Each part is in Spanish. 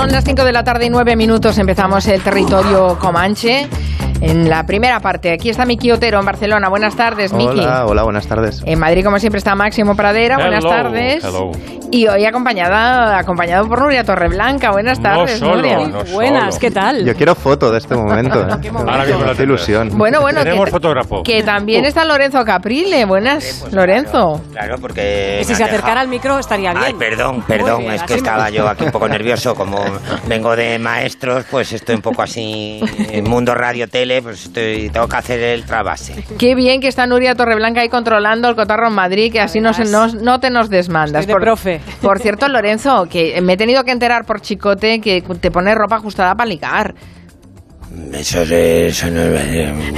Son las 5 de la tarde y 9 minutos. Empezamos el territorio Comanche. En la primera parte, aquí está Miki Otero en Barcelona. Buenas tardes, Miki. Hola, hola, buenas tardes. En Madrid, como siempre, está Máximo Pradera. buenas Hello, tardes. hello. Y hoy acompañada, acompañado por Nuria Torreblanca. Buenas No tardes, solo, Nuria. no Buenas, solo. ¿qué tal? Yo quiero foto de este momento. ¿eh? Ahora mismo la ilusión. Bueno, bueno, Tenemos que, fotógrafo. que también está Lorenzo Caprile. Buenas, Lorenzo. Claro, porque. Que si se acercara dejado- al micro estaría bien. Ay, perdón, perdón, bien, es que me estaba yo aquí un poco nervioso, como vengo de maestros, pues estoy un poco así, en mundo radio tele, pues estoy, tengo que hacer el trabase. Qué bien que está Nuria Torreblanca ahí controlando el cotarro en Madrid, que así no, se, no, no te nos desmandas. Estoy de profe. por cierto, Lorenzo, que me he tenido que enterar por chicote que te pone ropa ajustada para ligar. Eso, es- eso no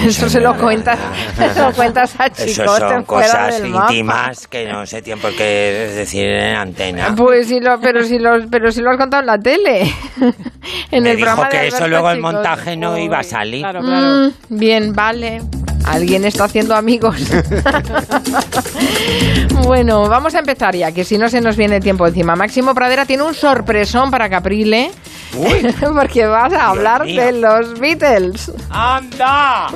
Eso se lo cuentas, se lo cuentas a Eso chicote son cosas íntimas que no sé tiempo que decir en antena. Pues sí, lo, pero si lo, pero si lo has contado en la tele. en Me el dijo programa de que eso Alberto luego el Chicote. montaje no iba a salir. Claro, claro. Mm, bien, vale. Alguien está haciendo amigos. bueno, vamos a empezar ya, que si no se nos viene el tiempo encima. Máximo Pradera tiene un sorpresón para Caprile. porque vas a hablar mío. de los Beatles. ¡Anda!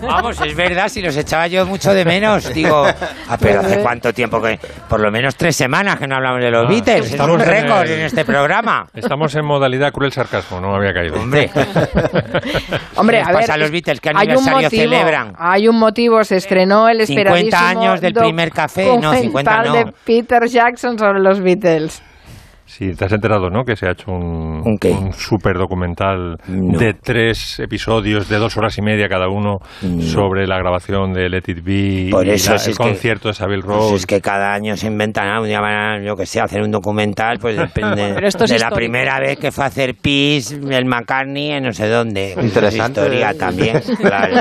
Vamos, es verdad, si los echaba yo mucho de menos. Digo, ah, pero hace cuánto tiempo que. Por lo menos tres semanas que no hablamos de los Ah, Beatles. Es estamos un en récord el- en este programa. Estamos en modalidad cruel sarcasmo, no me había caído. Hombre, Hombre, ¿Qué les a ver. pasa a los Beatles? ¿Qué hay un aniversario motivo, celebran? Hay un motivo, se estrenó el 50 esperadísimo años del primer café, no, 50 documental no. de Peter Jackson sobre los Beatles. Sí, te has enterado, ¿no? Que se ha hecho un, ¿Un super documental No. de tres episodios de dos horas y media cada uno No. sobre la grabación de Let It Be Por y la- si el es que- concierto de Savile pues Row. es que cada año se inventan algo. Un día van a, yo que sé, hacer un documental, pues depende Pero esto es de la primera vez que fue a hacer pis el McCartney en no sé dónde. Pues eso es Interesante. historia también, claro.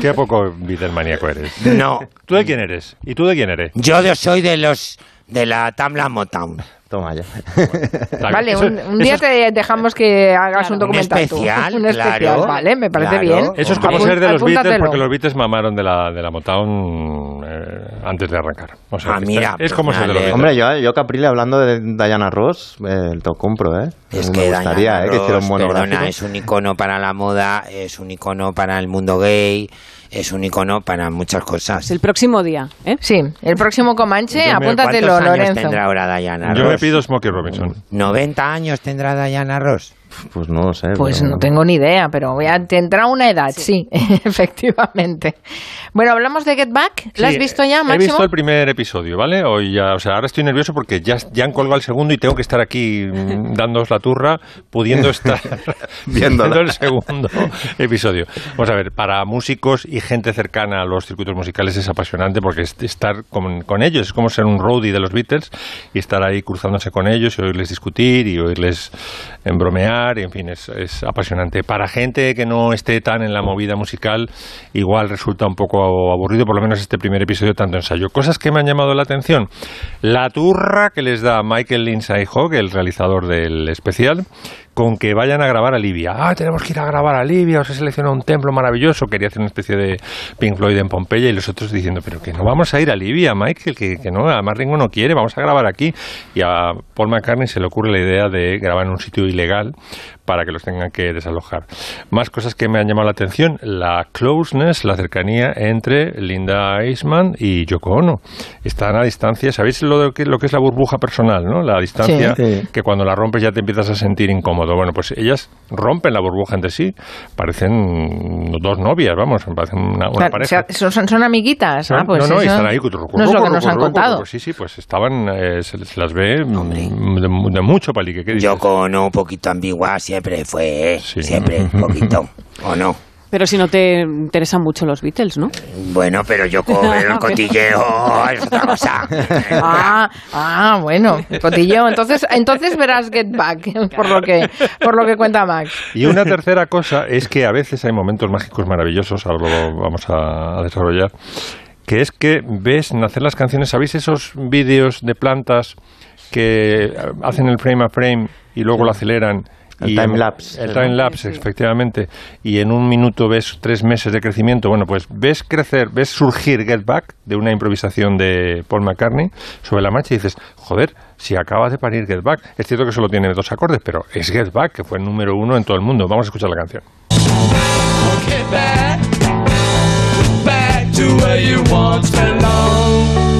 Qué poco Beatlemaníaco eres. No, ¿Tú de quién eres? ¿Y tú de quién eres? yo de- soy de los de la Tamla Motown. Toma ya. Vale, Eso- un, un día es- te dejamos que hagas Claro, un documental. un tú. especial, un especial, claro, vale, me parece claro. bien. Eso es como ser de los Beatles porque los Beatles mamaron de la, de la Motown eh, antes de arrancar. O sea, Ah, es como pues ser de los Beatles. Hombre, yo, yo Caprile hablando de Diana Ross, eh, te lo compro, ¿eh? Es me que gustaría Diana ¿eh? que hiciera un Ross, monográfico. perdona, es un icono para la moda, es un icono para el mundo gay, es un icono para muchas cosas. El próximo día, ¿eh? Sí, el próximo Comanche, Yo me- apúntatelo, ¿Cuántos años Lorenzo. tendrá ahora Diana Yo me Ross? pido Smokey Robinson. 90 años tendrá Diana Ross. Pues no lo sé. Pues pero- no tengo ni idea, pero voy a, tendrá una edad, sí, efectivamente. Bueno, hablamos de Get Back. ¿La has visto ya, He Máximo? visto el primer episodio, ¿vale? Hoy ya, o sea, ahora estoy nervioso porque ya, ya han colgado el segundo y tengo que estar aquí mm, dándoos la turra, pudiendo estar viendo el segundo episodio. Vamos a ver, para músicos y gente cercana a los circuitos musicales es apasionante porque es- estar con, con ellos es como ser un roadie de los Beatles y estar ahí cruzándose con ellos y oírles discutir y oírles en bromear y en fin, es, es apasionante. Para gente que no esté tan en la movida musical, igual resulta un poco aburrido, por lo menos este primer episodio tanto ensayo. Cosas que me han llamado la atención. La turra que les da Michael Lindsay Hogg, el realizador del especial, con que vayan a grabar a Libia. Ah, tenemos que ir a grabar a Libia, os he seleccionado un templo maravilloso. Quería hacer una especie de Pink Floyd en Pompeya y los otros diciendo, pero que no vamos a ir a Libia, Michael, que, que no, además Ringo no quiere, vamos a grabar aquí. Y a Paul McCartney se le ocurre la idea de grabar en un sitio ilegal para que los tengan que desalojar. Más cosas que me han llamado la atención, la closeness, la cercanía entre Linda Eastman y Yoko Ono. Están a distancia, ¿sabéis lo, de que, lo que es la burbuja personal, no? La distancia Sí. que cuando la rompes ya te empiezas a sentir incómodo. Bueno, pues ellas rompen la burbuja entre sí, parecen dos novias, vamos, parecen una, una Claro, pareja. o sea, son, son amiguitas. ah, pues no, no, están ahí. no es lo que nos han contado. Sí, sí, pues estaban, eh, se, se las ve mm, de, de mucho palique. ¿qué dices? Yo con un poquito ambigua siempre fue, ¿eh? Sí. siempre, un poquito, ¿o no? Pero si no te interesan mucho los Beatles, ¿no? Bueno, pero yo con el cotilleo es otra cosa. Ah, ah, bueno, cotilleo. Entonces, entonces verás Get Back, por lo que, por lo que cuenta Max. Y una tercera cosa es que a veces hay momentos mágicos maravillosos, ahora lo vamos a, a desarrollar, que es que ves nacer las canciones, ¿sabéis esos vídeos de plantas que hacen el frame a frame y luego lo aceleran El y time en- lapse. El time lapse, efectivamente. Y en un minuto ves tres meses de crecimiento. Bueno, pues ves crecer, ves surgir Get Back de una improvisación de Paul McCartney sobre la marcha y dices, joder, si acabas de parir Get Back. Es cierto que solo tiene dos acordes, pero es Get Back, que fue el número uno en todo el mundo. Vamos a escuchar la canción. Get back, back to where you once belonged.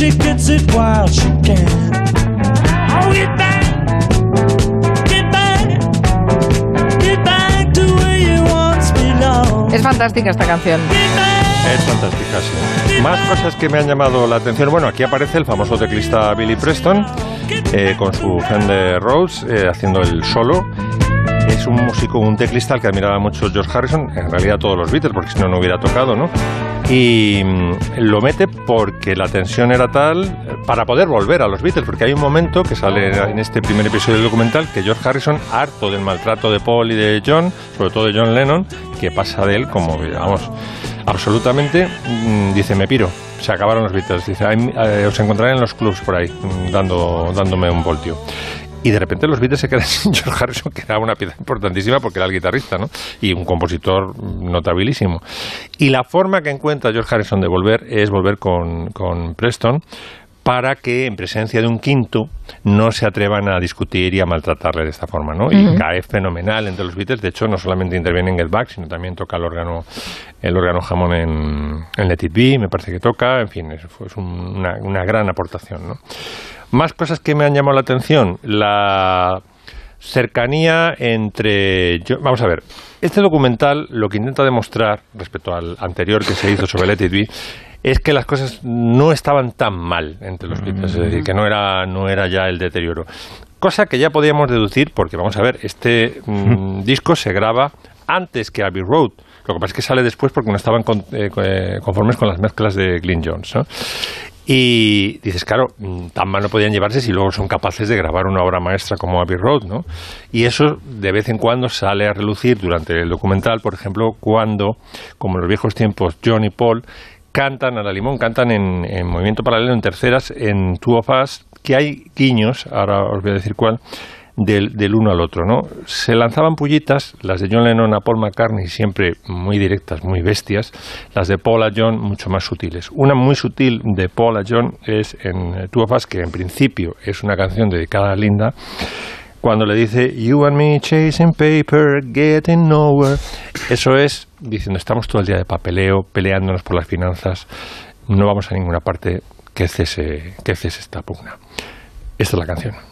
She gets it while she can. Oh, get back, get back, get back to where you once belonged. Es fantástica esta canción. Es fantástica, sí. Más cosas que me han llamado la atención. Bueno, aquí aparece el famoso teclista Billy Preston eh, con su Fender Rhodes eh, haciendo el solo. Es un músico, un teclista al que admiraba mucho George Harrison, en realidad todos los Beatles, porque si no, no hubiera tocado, ¿no? Y mm, lo mete porque la tensión era tal para poder volver a los Beatles, porque hay un momento que sale en este primer episodio del documental que George Harrison, harto del maltrato de Paul y de John, sobre todo de John Lennon, que pasa de él como, vamos, absolutamente, mm, dice, me piro, se acabaron los Beatles, dice, "Ay, eh, os encontraré en los clubs por ahí, mm, dando, dándome un voltio. Y de repente los Beatles se quedan sin George Harrison, que era una pieza importantísima porque era el guitarrista, ¿no? Y un compositor notabilísimo. Y la forma que encuentra George Harrison de volver es volver con, con Preston para que en presencia de un quinto no se atrevan a discutir y a maltratarle de esta forma, ¿no? Y cae fenomenal entre los Beatles. De hecho, no solamente interviene en Get Back, sino también toca el órgano, el órgano jamón en, en Let It Be, me parece que toca. En fin, es un- una, una gran aportación, ¿no? Más cosas que me han llamado la atención. La cercanía entre... vamos a ver, este documental lo que intenta demostrar respecto al anterior que se hizo sobre Let It Be es que las cosas no estaban tan mal entre los Beatles, es decir, que no era, no era ya el deterioro. Cosa que ya podíamos deducir porque, vamos a ver, este mm, disco se graba antes que Abbey Road. Lo que pasa es que sale después porque no estaban con- eh, eh, conformes con las mezclas de Glyn Jones. ¿no? Y dices, claro, mm, tan mal no podían llevarse si luego son capaces de grabar una obra maestra como Abbey Road, ¿no? Y eso de vez en cuando sale a relucir durante el documental, por ejemplo, cuando, como en los viejos tiempos, John y Paul cantan a la limón, cantan en, en movimiento paralelo, en terceras, en Two of Us, que hay guiños, ahora os voy a decir cuál, del, uno al otro, ¿no? Se lanzaban pullitas, las de John Lennon a Paul McCartney siempre muy directas, muy bestias, las de Paul John mucho más sutiles. Una muy sutil de Paul John es en Two of Us, que en principio es una canción dedicada a Linda, cuando le dice You and me chasing paper, getting nowhere. Eso es diciendo estamos todo el día de papeleo, peleándonos por las finanzas, no vamos a ninguna parte, que cese, que cese esta pugna. Esta es la canción.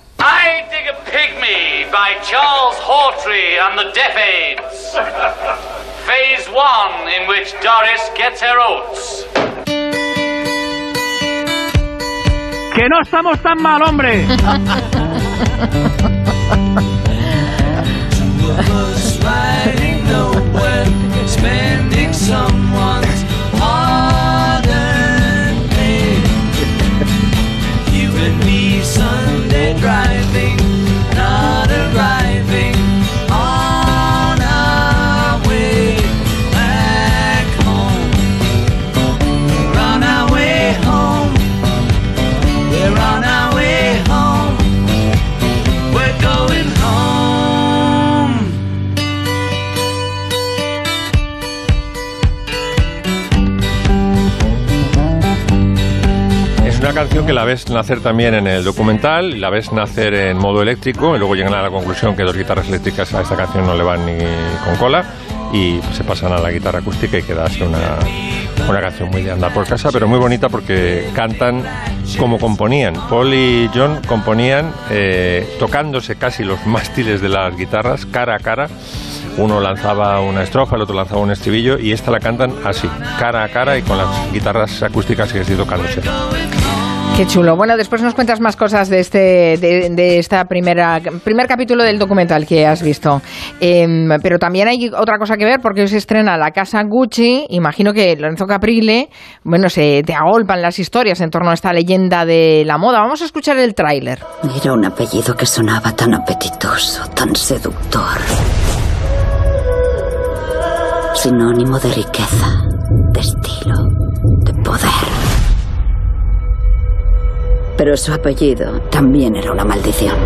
I Dig a Pygmy by Charles Hawtrey and the Deaf Aids. Phase one, in which Doris gets her oats. Que no estamos tan mal, hombre. was riding nowhere, spending someone's canción que la ves nacer también en el documental, la ves nacer en modo eléctrico, y luego llegan a la conclusión que dos guitarras eléctricas a esta canción no le van ni con cola, y se pasan a la guitarra acústica y queda así una, una canción muy de andar por casa, pero muy bonita porque cantan como componían. Paul y John componían eh, tocándose casi los mástiles de las guitarras cara a cara. Uno lanzaba una estrofa, el otro lanzaba un estribillo y esta la cantan así, cara a cara y con las guitarras acústicas y así tocándose. Qué chulo. Bueno, después nos cuentas más cosas de este, de, esta primera, primer capítulo del documental que has visto. Em, pero también hay otra cosa que ver porque hoy se estrena La Casa Gucci. Imagino que Lorenzo Caprile, bueno, se te agolpan las historias en torno a esta leyenda de la moda. Vamos a escuchar el tráiler. Era un apellido que sonaba tan apetitoso, tan seductor. Sinónimo de riqueza, de estilo, Pero su apellido también era una maldición.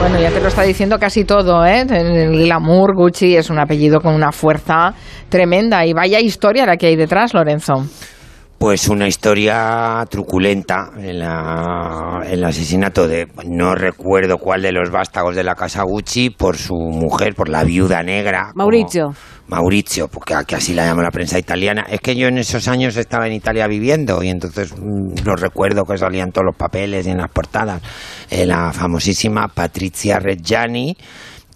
Bueno, ya te lo está diciendo casi todo, ¿eh? El glamour Gucci es un apellido con una fuerza tremenda y vaya historia la que hay detrás, Lorenzo. Pues una historia truculenta, en la- el asesinato de, no recuerdo cuál de los vástagos de la casa Gucci, por su mujer, por la viuda negra. Maurizio. Maurizio, porque así la llama la prensa italiana. Es que yo en esos años estaba en Italia viviendo y entonces mm, lo recuerdo que salían todos los papeles y en las portadas. Eh, la famosísima Patrizia Reggiani,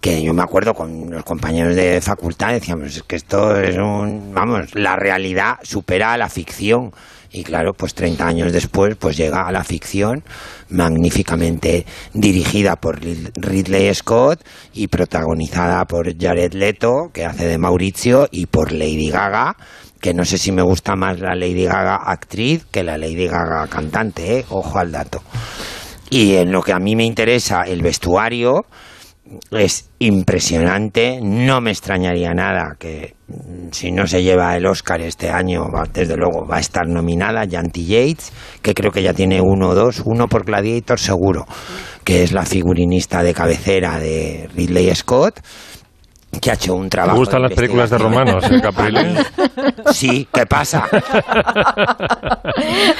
que yo me acuerdo con los compañeros de facultad, decíamos, es que esto es un, vamos, la realidad supera a la ficción. Y claro, pues 30 años después, pues llega a la ficción magníficamente dirigida por Rid- Ridley Scott y protagonizada por Jared Leto, que hace de Mauricio, y por Lady Gaga, que no sé si me gusta más la Lady Gaga actriz que la Lady Gaga cantante, ¿eh? ojo al dato. Y en lo que a mí me interesa, el vestuario es impresionante. No me extrañaría nada que mm, si no se lleva el Oscar este año, desde luego va a estar nominada Janty Yates, que creo que ya tiene uno o dos, uno por Gladiator seguro, que es la figurinista de cabecera de Ridley Scott que ha hecho un ¿Te trabajo. gustan las películas de romanos, eh, Caprile? Sí, ¿qué pasa?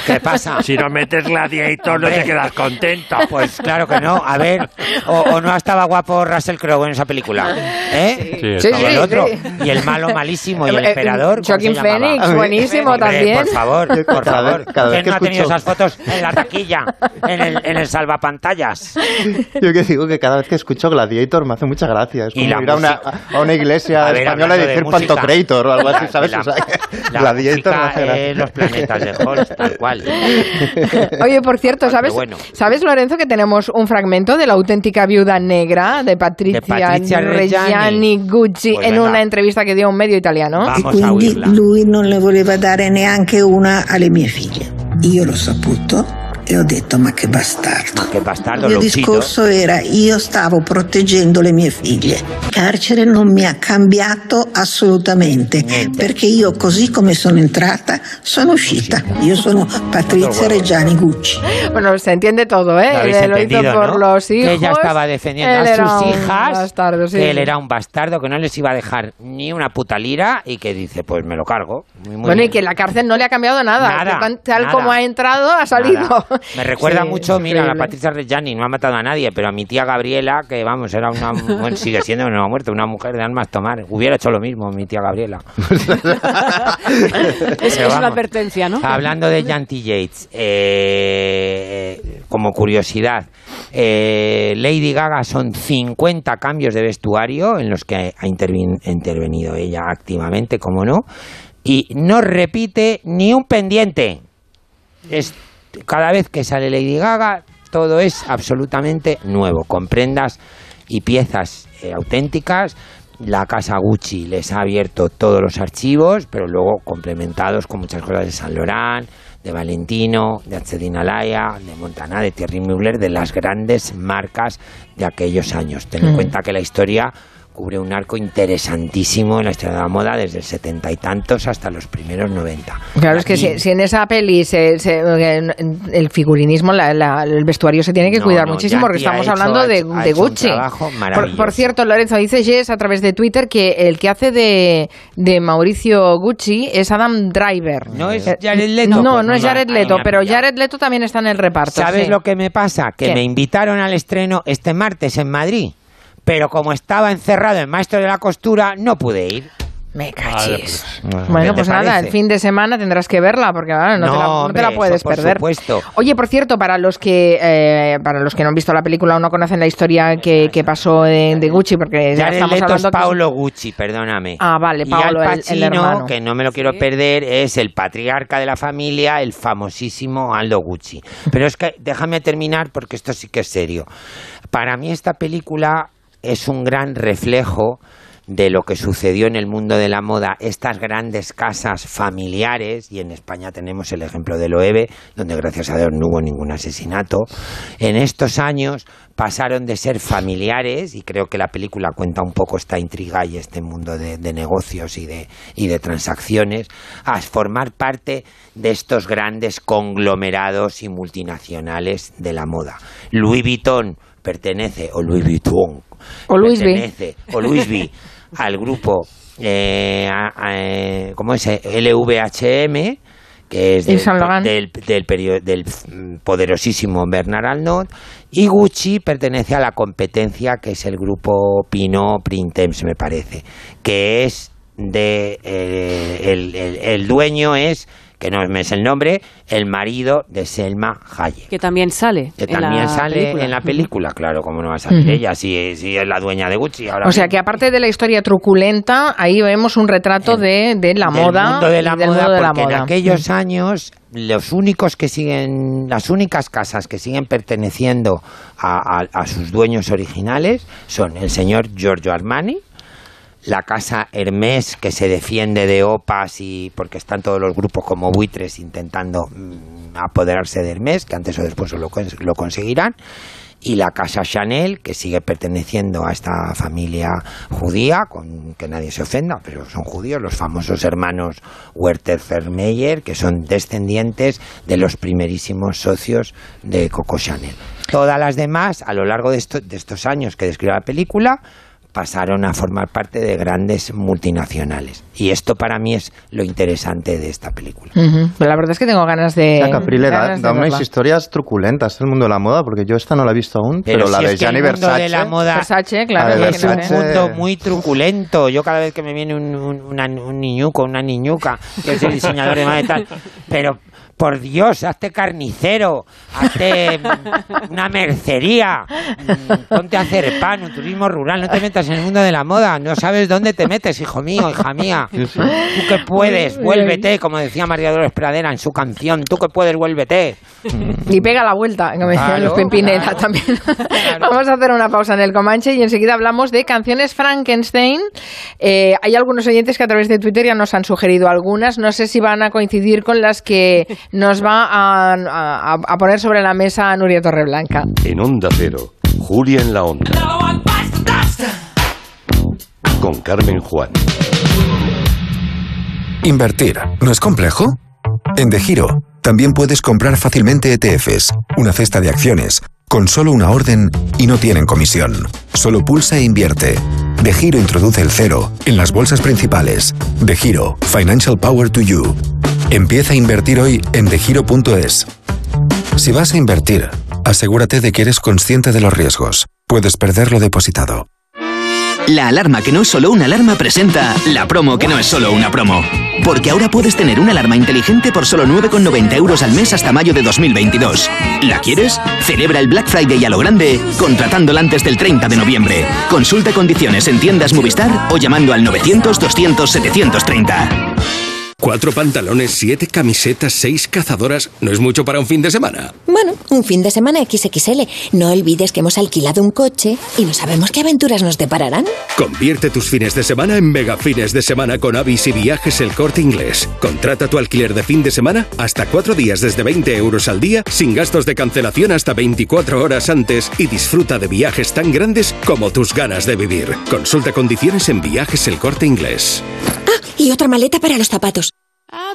¿Qué pasa? Si no metes Gladiator, no te quedas contento. Pues claro que no. A ver, o, o no estaba guapo Russell Crowe en esa película. ¿Eh? Sí, Sí, Y el sí, otro, sí. y el malo malísimo, y el Eh, eh, emperador. ¿cómo Joaquin se llamaba? Phoenix, buenísimo Hombre, también. Por favor, por Cada favor. vez- cada vez ¿Quién que no ha tenido esas fotos en la taquilla, en el, en el salvapantallas? Yo que digo que cada vez que escucho Gladiator me hace mucha gracia. Es Y como la ir a una. A una iglesia A ver, española y de decir música. Pantocrator o algo así, ¿sabes? La, O sea, la música gracia. es los planetas de Halls, tal cual. Oye, por cierto, ¿sabes, bueno. ¿sabes Lorenzo, que tenemos un fragmento de la auténtica viuda negra de Patricia, De Patricia Reggiani. Gucci Pues en venga. una entrevista que dio a un medio italiano? Vamos a Quindi lui non ne voleva dare neanche una alle mie figlie. Io l'ho saputo e ho detto ma che bastardo. Ma che bastardo, Il mio discorso era io stavo proteggendo le mie figlie. Il carcere non mi ha cambiato assolutamente Niente. perché io così come sono entrata sono uscita. Io sono Patrizia Reggiani Gucci. Bueno, se entiende todo, ¿eh? Lo Lo hizo por ¿no? los hijos. Que ella estaba defendiendo Él a era sus un hijas, bastardo, sí. que él era un bastardo, que no les iba a dejar ni una puta lira y que dice, pues me lo cargo. Muy, muy bueno, y bien. que la cárcel no le ha cambiado nada. Nada, tal nada. como ha entrado, ha salido. Nada. Me recuerda Sí, mucho, mira, la increíble. Patricia Reggiani no ha matado a nadie, pero a mi tía Gabriela, que vamos, era una, bueno, sigue siendo, no ha muerto, una mujer de almas tomar. Hubiera hecho lo mismo mi tía Gabriela. Es, es una advertencia, ¿no? Hablando de Janty Yates, eh, como curiosidad, eh, Lady Gaga son 50 cambios de vestuario en los que ha intervenido ella activamente, como no, y no repite ni un pendiente. Es, cada vez que sale Lady Gaga, todo es absolutamente nuevo, con prendas y piezas eh, auténticas. La casa Gucci les ha abierto todos los archivos, pero luego complementados con muchas cosas de Saint Laurent, de Valentino, de Accedina Laia, de Montana, de Thierry Mugler, de las grandes marcas de aquellos años. Ten en Mm. cuenta que la historia cubre un arco interesantísimo en la historia de la moda desde el setenta y tantos hasta los primeros noventa. Claro, es que si, si en esa peli se- se- el figurinismo, la- la- el vestuario se tiene que No, cuidar no, muchísimo porque estamos hecho- hablando ha de, hecho- ha de hecho un Gucci. trabajo Por, cierto, Lorenzo, dice Jess a través de Twitter que el que hace de, de Mauricio Gucci es Adam Driver. ¿No es Eh, Jared Leto? No, Pues no es Jared Leto, pero. Jared Leto también está en el reparto. ¿Sabes sí. lo que me pasa? Que ¿Qué? me invitaron al estreno este martes en Madrid, pero como estaba encerrado el maestro de la costura, no pude ir. Me Vale, cachis. pues, Bueno, ¿Qué pues nada, parece? el fin de semana tendrás que verla porque ah, no, te la, no te la hombre, puedes eso por perder. supuesto. Oye, por cierto, para los que eh, para los que no han visto la película o no conocen la historia que, que pasó de, de Gucci, porque ya Jared estamos Leto hablando que es- Paolo Gucci, perdóname. Ah, vale, y Paolo, Al el- el Pacino, hermano. que no me lo quiero perder, es el patriarca de la familia, el famosísimo Aldo Gucci. Pero es que déjame terminar porque esto sí que es serio. Para mí esta película es un gran reflejo de lo que sucedió en el mundo de la moda, estas grandes casas familiares, y en España tenemos el ejemplo de Loewe, donde gracias a Dios no hubo ningún asesinato, en estos años pasaron de ser familiares, y creo que la película cuenta un poco esta intriga y este mundo de, de negocios y de, y de transacciones, a formar parte de estos grandes conglomerados y multinacionales de la moda. Louis Vuitton pertenece, o Louis Vuitton, O V. pertenece, o Louis V, al grupo, eh, a- a- ¿cómo es? LVHM, que es del, del, del perio- del, mm, poderosísimo Bernard Arnault, y Gucci pertenece a la competencia que es el grupo Pinot Printemps, me parece, que es de eh, el, el- el dueño es que no me es el nombre, el marido de Selma Hayek. Que también sale. Que en también la sale película. en la película, claro, como no va a salir ella, si, si es la dueña de Gucci. Ahora O sea que aparte de la historia truculenta, ahí vemos un retrato de, de la del moda mundo de la del moda, mundo de la porque en moda. aquellos años los únicos que siguen, las únicas casas que siguen perteneciendo a, a- a sus dueños originales son el señor Giorgio Armani, la casa Hermès que se defiende de OPAs y porque están todos los grupos como buitres intentando mm, apoderarse de Hermès, que antes o después lo, lo conseguirán, y la casa Chanel, que sigue perteneciendo a esta familia judía, con que nadie se ofenda, pero son judíos, los famosos hermanos Werther Vermeyer, que son descendientes de los primerísimos socios de Coco Chanel. Todas las demás, a lo largo de, de estos años que describe la película, pasaron a formar parte de grandes multinacionales. Y esto para mí es lo interesante de esta película. Ujú. Pero la verdad es que tengo ganas de. Sea, Caprile, da, de da unas verla. historias truculentas el mundo de la moda, porque yo esta no la he visto aún, Pero pero, la si de es que Gianni el mundo Versace... de la moda Versace, claro. La de que es un. Versace. mundo muy truculento. Yo cada vez que me viene un, un, una- un niñuco, una niñuca, que es el diseñador de moda y tal, pero por Dios, hazte carnicero, hazte una mercería, mm, ponte a hacer pan, un turismo rural, no te metas en el mundo de la moda, no sabes dónde te metes, hijo mío, hija mía. Tú que puedes, vuélvete, como decía María Dolores Pradera en su canción, tú que puedes, vuélvete. Y pega la vuelta, que me decían Claro, los Pimpinela claro. también. Vamos a hacer una pausa en el Comanche y enseguida hablamos de canciones Frankenstein. Eh, hay algunos oyentes que a través de Twitter ya nos han sugerido algunas. No sé si van a coincidir con las que nos va a, a- a poner sobre la mesa Nuria Torreblanca. En Onda Cero, Julia en la Onda. Con Carmen Juan. Invertir, ¿no es complejo? En De Giro también puedes comprar fácilmente ETFs, una cesta de acciones, con solo una orden y no tienen comisión. Solo pulsa e invierte. De Giro introduce el cero en las bolsas principales. De Giro, Financial Power to You. Empieza a invertir hoy en degiro.es. Si vas a invertir, asegúrate de que eres consciente de los riesgos. Puedes perder lo depositado. La alarma que no es solo una alarma presenta la promo que no es solo una promo. Porque ahora puedes tener una alarma inteligente por solo 9,90 euros al mes hasta mayo de 2022. ¿La quieres? Celebra el Black Friday a lo grande contratándola antes del 30 de noviembre. Consulta condiciones en tiendas Movistar o llamando al 900-200-730. Cuatro pantalones, siete camisetas, seis cazadoras. ¿No es mucho para un fin de semana? Bueno, un fin de semana XXL. No olvides que hemos alquilado un coche y no sabemos qué aventuras nos depararán. Convierte tus fines de semana en mega fines de semana con Avis y Viajes El Corte Inglés. Contrata tu alquiler de fin de semana hasta cuatro días desde 20 euros al día, sin gastos de cancelación hasta 24 horas antes y disfruta de viajes tan grandes como tus ganas de vivir. Consulta condiciones en Viajes El Corte Inglés. Ah, y otra maleta para los zapatos.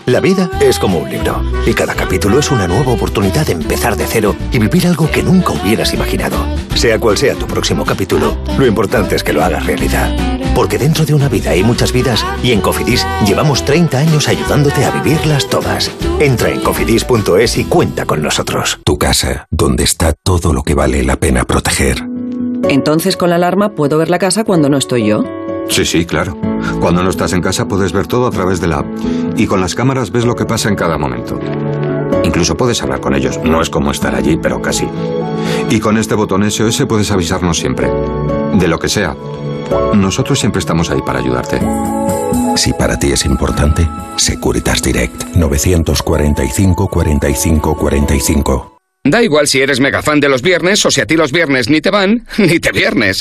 La vida es como un libro y cada capítulo es una nueva oportunidad de empezar de cero y vivir algo que nunca hubieras imaginado. Sea cual sea tu próximo capítulo, lo importante es que lo hagas realidad. Porque dentro de una vida hay muchas vidas y en Cofidis llevamos 30 años ayudándote a vivirlas todas. Entra en cofidis.es y cuenta con nosotros. Tu casa, donde está todo lo que vale la pena proteger. Entonces con la alarma puedo ver la casa cuando no estoy yo. Sí, sí, claro. Cuando no estás en casa puedes ver todo a través de la app. Y con las cámaras ves lo que pasa en cada momento. Incluso puedes hablar con ellos. No es como estar allí, pero casi. Y con este botón SOS puedes avisarnos siempre. De lo que sea. Nosotros siempre estamos ahí para ayudarte. Si para ti es importante, Securitas Direct 945 45 45. Da igual si eres mega fan de los viernes o si a ti los viernes ni te van, ni te viernes.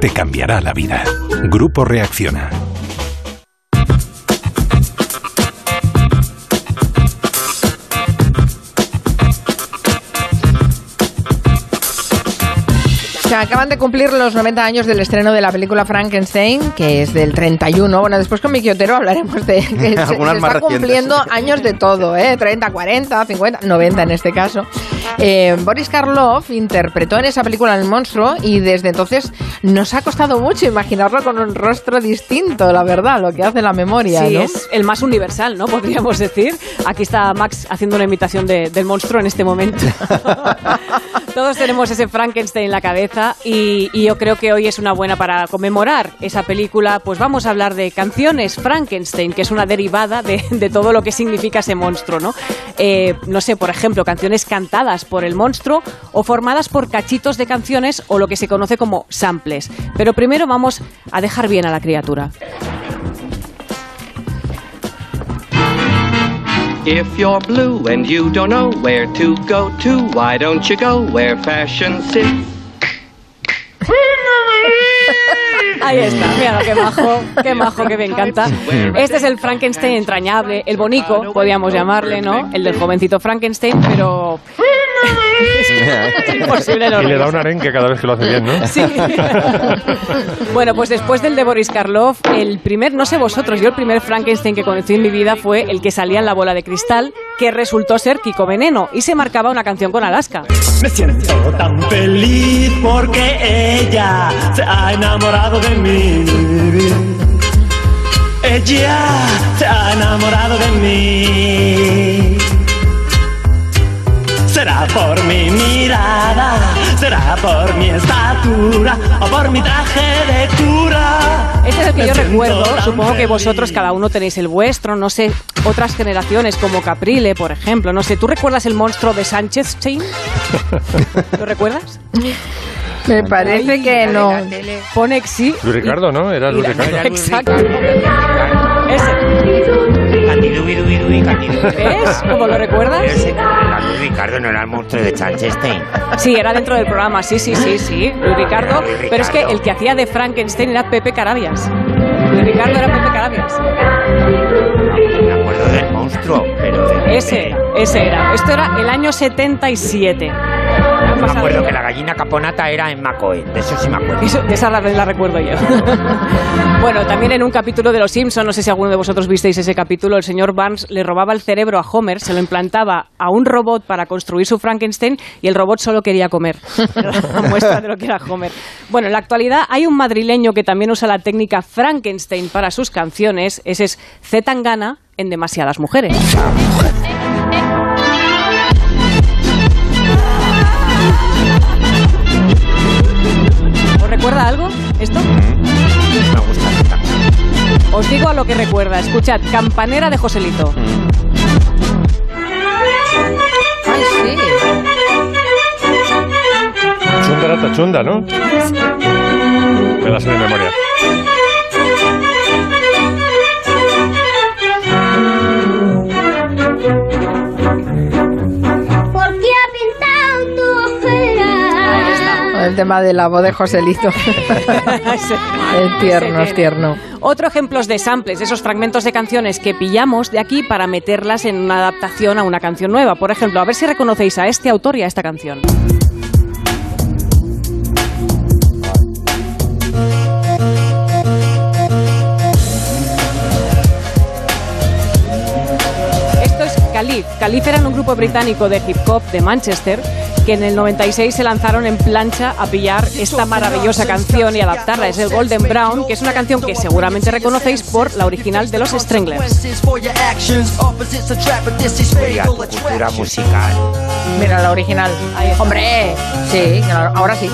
Te cambiará la vida. Grupo Reacciona. Se acaban de cumplir los 90 años del estreno de la película Frankenstein, que es del 31. Bueno, después con Miki Otero hablaremos de que se, se está recientes. cumpliendo años de todo, ¿eh? 30, 40, 50, 90 en este caso. Eh, Boris Karloff interpretó en esa película el monstruo y desde entonces nos ha costado mucho imaginarlo con un rostro distinto, la verdad, lo que hace la memoria, Sí, ¿no? es el más universal, ¿no? Podríamos decir. Aquí está Max haciendo una imitación de- del monstruo en este momento. Todos tenemos ese Frankenstein en la cabeza y, yo creo que hoy es una buena para conmemorar esa película. Pues vamos a hablar de canciones Frankenstein, que es una derivada de, de todo lo que significa ese monstruo, ¿no? Eh, no sé, por ejemplo, canciones cantadas por el monstruo o formadas por cachitos de canciones o lo que se conoce como samples. Pero primero vamos a dejar bien a la criatura. If you're blue and you don't know where to go to, why don't you go where fashion sits? Ahí está, mira, qué majo, qué majo, que me encanta. Este es el Frankenstein entrañable, el bonico, podríamos llamarle, ¿no? El del jovencito Frankenstein, pero... Es imposible no Y le da un arenque cada vez que lo hace bien, ¿no? Sí. Bueno, pues después del de Boris Karloff, el primer, no sé vosotros, yo el primer Frankenstein que conocí en mi vida fue el que salía en la bola de cristal, que resultó ser Kiko Veneno, y se marcaba una canción con Alaska. Me siento tan feliz porque ella se ha enamorado de mí. Ella se ha enamorado de mí. Será por mi mirada, será por mi estatura o por mi traje de cura. Este es el que Me yo recuerdo, supongo que vosotros cada uno tenéis el vuestro, no sé, otras generaciones como Caprile, por ejemplo, no sé, ¿tú recuerdas el monstruo de Sánchez Chain? ¿Lo recuerdas? Me parece que no. Pone que sí. Luis Ricardo, ¿no? Era Luis Ricardo. Exacto. ¿Ves? ¿Ves? ¿Cómo lo recuerdas? Era Luis Ricardo, no era el monstruo de Chanchestein. Sí, era dentro del programa, sí, sí, sí, sí, Luis Ricardo. Pero es que el que hacía de Frankenstein era Pepe Carabias. Luis Ricardo era Pepe Carabias. Me acuerdo del monstruo, pero Ese era, ese era. Esto era el año 77. Me acuerdo que la gallina caponata era en Macoe, de eso sí me acuerdo. Eso- de esa la, la recuerdo yo. bueno, también en un capítulo de Los Simpsons, no sé si alguno de vosotros visteis ese capítulo, el señor Barnes le robaba el cerebro a Homer, se lo implantaba a un robot para construir su Frankenstein y el robot solo quería comer. Era la muestra de lo que era Homer. Bueno, en la actualidad hay un madrileño que también usa la técnica Frankenstein para sus canciones, ese es Z Tangana en Demasiadas Mujeres. Recuerda algo esto? Os digo a lo que recuerda. Escuchad, Campanera de Joselito. Ay, sí. Chunda rata chunda, ¿no? Me la sé de memoria. El tema de la voz de Joselito. es tierno, es tierno. Otro ejemplo de samples, esos fragmentos de canciones que pillamos de aquí para meterlas en una adaptación a una canción nueva. Por ejemplo, a ver si reconocéis a este autor y a esta canción. Esto es Calif. Calif eran un grupo británico de hip hop de Manchester que en el 96 se lanzaron en plancha a pillar esta maravillosa canción y adaptarla. Es el Golden Brown, que es una canción que seguramente reconocéis por la original de los Stranglers. Mira, tu cultura musical. Mira la original. Hombre, sí, claro, ahora sí.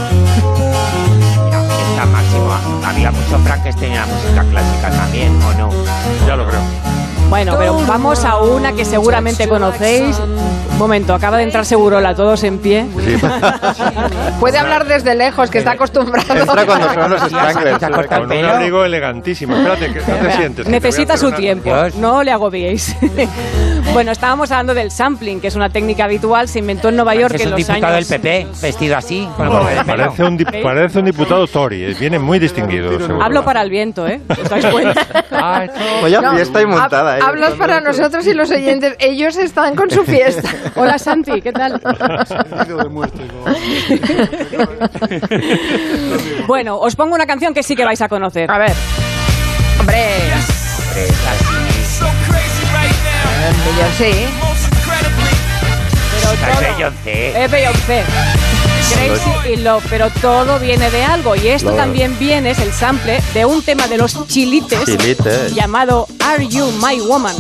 Esta máximo. Había mucho Frankenstein en la música clásica también, ¿o no? Ya lo creo. Bueno, pero vamos a una que seguramente conocéis. Un momento, acaba de entrar Segurola, todos en pie. Puede hablar desde lejos, que está acostumbrado. Entra cuando suenan los Stranglers. Con un abrigo elegantísimo. Espérate, que no te sientes. que te Necesita a su una- tiempo, no le agobiéis. bueno, estábamos hablando del sampling, que es una técnica habitual, se inventó en Nueva York Es en un los diputado años... del PP, vestido así, con el parece, un, dip- parece un diputado Tory. eh, Viene muy distinguido. seguro. Hablo para el viento, ¿eh? ¿Os dais cuenta? Vaya No, fiesta y montada, hab- Hablas para nosotros y los oyentes. Ellos están con su fiesta. Hola Santi, ¿qué tal? bueno, os pongo una canción que sí que vais a conocer. A ver. Hombre. Beyoncé. Pero Esta es todo- Beyoncé. Es Beyoncé. Crazy in Love, pero todo viene de algo y esto también viene, es el sample de un tema de los chilites, Chilites. llamado Are You My Woman?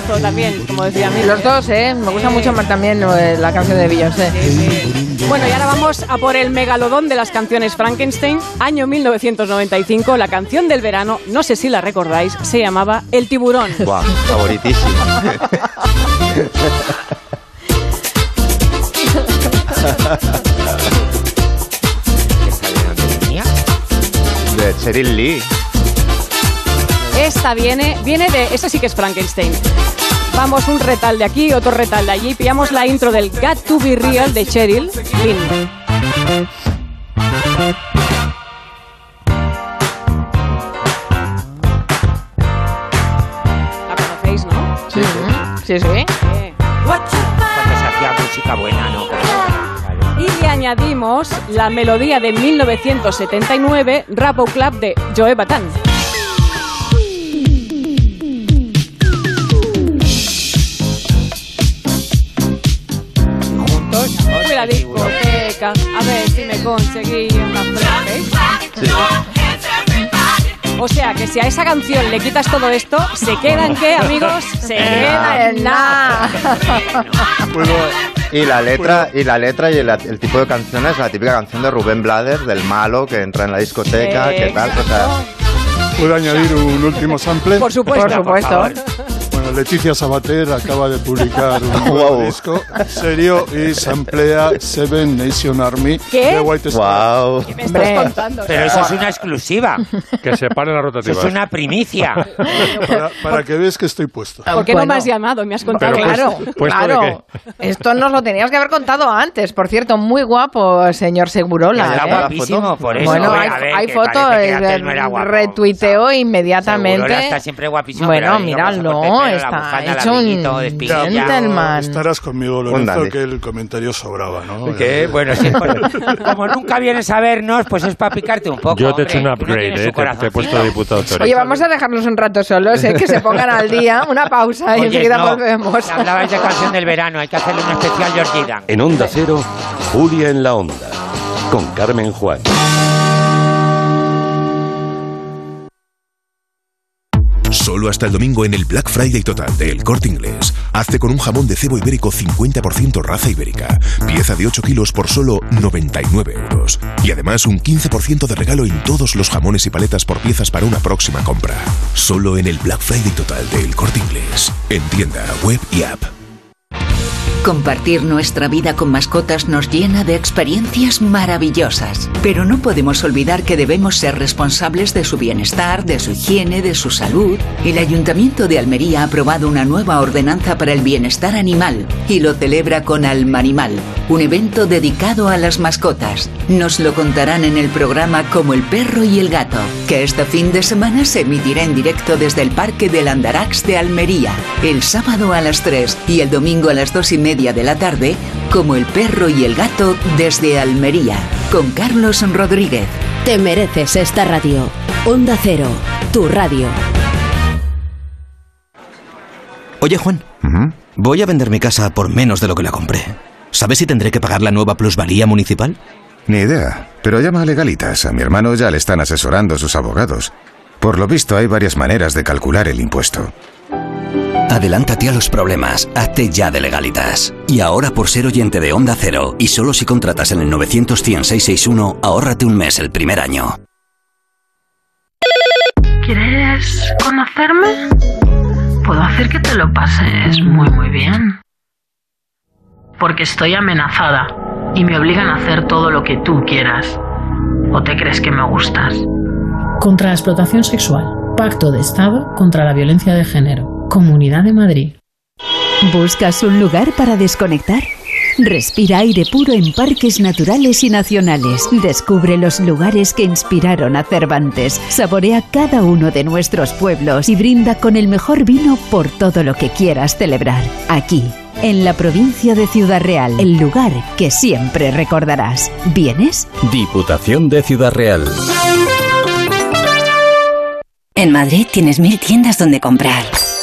Temazo también, como decía mi Los dos, ¿eh? Me gusta mucho más también eh, la canción de Beyoncé. Bueno, y ahora vamos a por el megalodón de las canciones Frankenstein. Año 1995, la canción del verano, no sé si la recordáis, se llamaba El tiburón. Buah, favoritísimo. De Cheryl Lee. Esta viene, viene de, esta sí que es Frankenstein. Vamos, un retal de aquí, otro retal de allí. Pillamos la intro del Got to Be Real de Cheryl Lynn. La conocéis, ¿no? Sí, sí. sí. Cuando se hacía música buena, ¿no? Y le añadimos la melodía de 1979, Rapo Club de Joe Batán. A ver si me conseguí una fresca. O sea, que si a esa canción le quitas todo esto, ¿se queda en qué, amigos? Se queda en nada. Y la letra, y la letra y el, el tipo de canción es la típica canción de Rubén Blades, del malo que entra en la discoteca, que tal, o sea, ¿Puedo añadir un último sample? Por supuesto. Por supuesto. Bueno, Leticia Sabater acaba de publicar un Wow. nuevo disco serio y samplea Seven Nation Army ¿Qué? de White Star. wow. ¿Qué me estás contando? Pero eso es una exclusiva. Que se paren las Eso rotativas. es una primicia. Para, para que veas que estoy puesto. ¿Por qué no me Bueno. has llamado? Me has contado. Pero Claro, ¿Puesto de claro. Esto nos lo tenías que haber contado antes. Por cierto, muy guapo, señor Segurola. Era ¿eh? guapísimo, por eso. Bueno, hay, ver, hay que que eh, no guapo. retuiteo inmediatamente. Segurola está siempre guapísimo, Bueno, pero digamos, pelo, la está bufanda, el hecho un de espinilla. Estarás conmigo, Lorenzo, que el comentario sobraba, ¿no? ¿Qué? Bueno, sí, como nunca vienes a vernos, pues es para picarte un poco. Yo te he hecho un no upgrade, tienes eh, te, te he puesto diputado. Oye, vamos a dejarlos un rato solos, ¿eh? que se pongan al día. Una pausa y Oye, enseguida no, volvemos. Hablabais de canción del verano, hay que hacerle un especial Georgie Dan. En Onda Cero, Julia en la Onda. Con Carmen Juan. Solo hasta el domingo en el Black Friday total de El Corte Inglés. Hazte con un jamón de cebo ibérico 50% raza ibérica. Pieza de 8 kilos por solo 99 euros. Y además un 15% de regalo en todos los jamones y paletas por piezas para una próxima compra. Solo en el Black Friday total de El Corte Inglés. En tienda, web y app. Compartir nuestra vida con mascotas nos llena de experiencias maravillosas, pero no podemos olvidar que debemos ser responsables de su bienestar, de su higiene, de su salud. El Ayuntamiento de Almería ha aprobado una nueva ordenanza para el bienestar animal y lo celebra con Almanimal, un evento dedicado a las mascotas. Nos lo contarán en el programa Como el perro y el gato, que este fin de semana se emitirá en directo desde el Parque del Andarax de Almería, el sábado a las 3 y el domingo a las 2 y media de la tarde, como el perro y el gato desde Almería, con Carlos Rodríguez. Te mereces esta radio. Onda Cero, tu radio. Oye, Juan, voy a vender mi casa por menos de lo que la compré. ¿Sabes si tendré que pagar la nueva plusvalía municipal? Ni idea, pero llama a Legalitas. A mi hermano ya le están asesorando sus abogados. Por lo visto hay varias maneras de calcular el impuesto. Adelántate a los problemas, hazte ya de legalitas. Y ahora por ser oyente de Onda Cero, y solo si contratas en el 900 661 ahórrate un mes el primer año. ¿Quieres conocerme? Puedo hacer que te lo pases muy muy bien. Porque estoy amenazada y me obligan a hacer todo lo que tú quieras. ¿O te crees que me gustas? Contra la explotación sexual. Pacto de Estado contra la violencia de género. Comunidad de Madrid. ¿Buscas un lugar para desconectar? Respira aire puro en parques naturales y nacionales. Descubre los lugares que inspiraron a Cervantes. Saborea cada uno de nuestros pueblos y brinda con el mejor vino por todo lo que quieras celebrar. Aquí, en la provincia de Ciudad Real, el lugar que siempre recordarás. ¿Vienes? Diputación de Ciudad Real. En Madrid tienes mil tiendas donde comprar.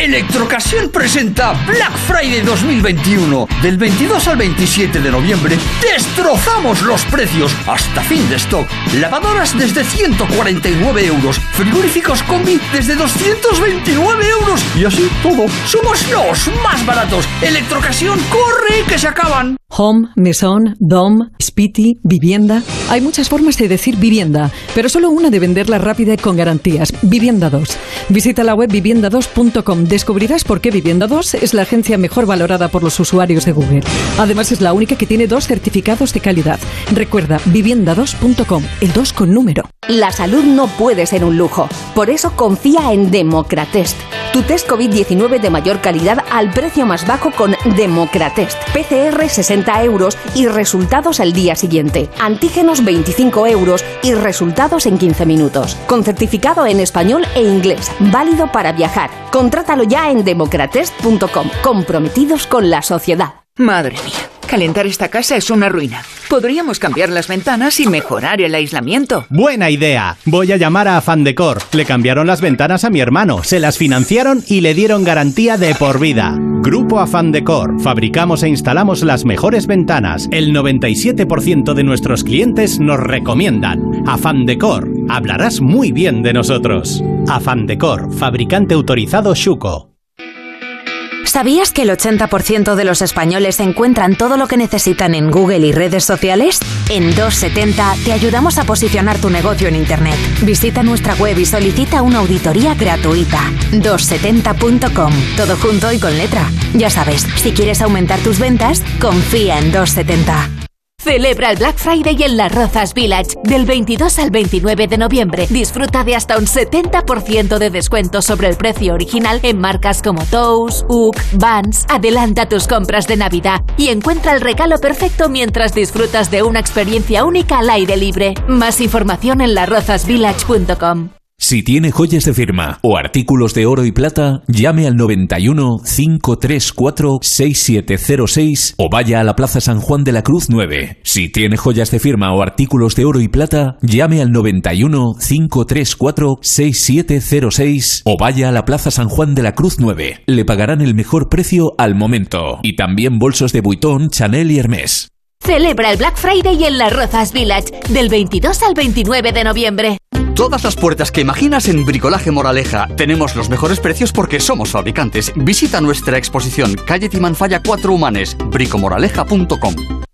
Electrocasión presenta Black Friday 2021. Del 22 al 27 de noviembre destrozamos los precios hasta fin de stock. Lavadoras desde 149 euros. Frigoríficos combi desde 229 euros. Y así todo. Somos los más baratos. Electrocasión, corre que se acaban. Home, mesón, dom, spiti, vivienda. Hay muchas formas de decir vivienda, pero solo una de venderla rápida y con garantías. Vivienda 2. Visita la web vivienda2.com. Descubrirás por qué Vivienda 2 es la agencia mejor valorada por los usuarios de Google. Además es la única que tiene dos certificados de calidad. Recuerda vivienda2.com, el 2 con número. La salud no puede ser un lujo. Por eso confía en Democratest. Tu test COVID-19 de mayor calidad al precio más bajo con Democratest. PCR 60 euros y resultados al día siguiente. Antígenos 25 euros y resultados en 15 minutos. Con certificado en español e inglés. Válido para viajar. Contrátalo ya en democratest.com. Comprometidos con la sociedad. Madre mía, calentar esta casa es una ruina. Podríamos cambiar las ventanas y mejorar el aislamiento. Buena idea. Voy a llamar a Afandecor. Le cambiaron las ventanas a mi hermano, se las financiaron y le dieron garantía de por vida. Grupo Afandecor. Fabricamos e instalamos las mejores ventanas. El 97% de nuestros clientes nos recomiendan. Afandecor. Hablarás muy bien de nosotros. Afandecor, fabricante autorizado Shuko. ¿Sabías que el 80% de los españoles encuentran todo lo que necesitan en Google y redes sociales? En 270 te ayudamos a posicionar tu negocio en Internet. Visita nuestra web y solicita una auditoría gratuita. 270.com. Todo junto y con letra. Ya sabes, si quieres aumentar tus ventas, confía en 270. Celebra el Black Friday en Las Rozas Village. Del 22 al 29 de noviembre, disfruta de hasta un 70% de descuento sobre el precio original en marcas como Toast, UG, Vans. Adelanta tus compras de Navidad y encuentra el regalo perfecto mientras disfrutas de una experiencia única al aire libre. Más información en larrozasvillage.com. Si tiene joyas de firma o artículos de oro y plata, llame al 91 534 6706 o vaya a la Plaza San Juan de la Cruz 9. Si tiene joyas de firma o artículos de oro y plata, llame al 91 534 6706 o vaya a la Plaza San Juan de la Cruz 9. Le pagarán el mejor precio al momento. Y también bolsos de Vuitton, Chanel y Hermès. Celebra el Black Friday en Las Rozas Village del 22 al 29 de noviembre. Todas las puertas que imaginas en Bricolaje Moraleja. Tenemos los mejores precios porque somos fabricantes. Visita nuestra exposición Calle Timanfaya 4 Humanes, bricomoraleja.com.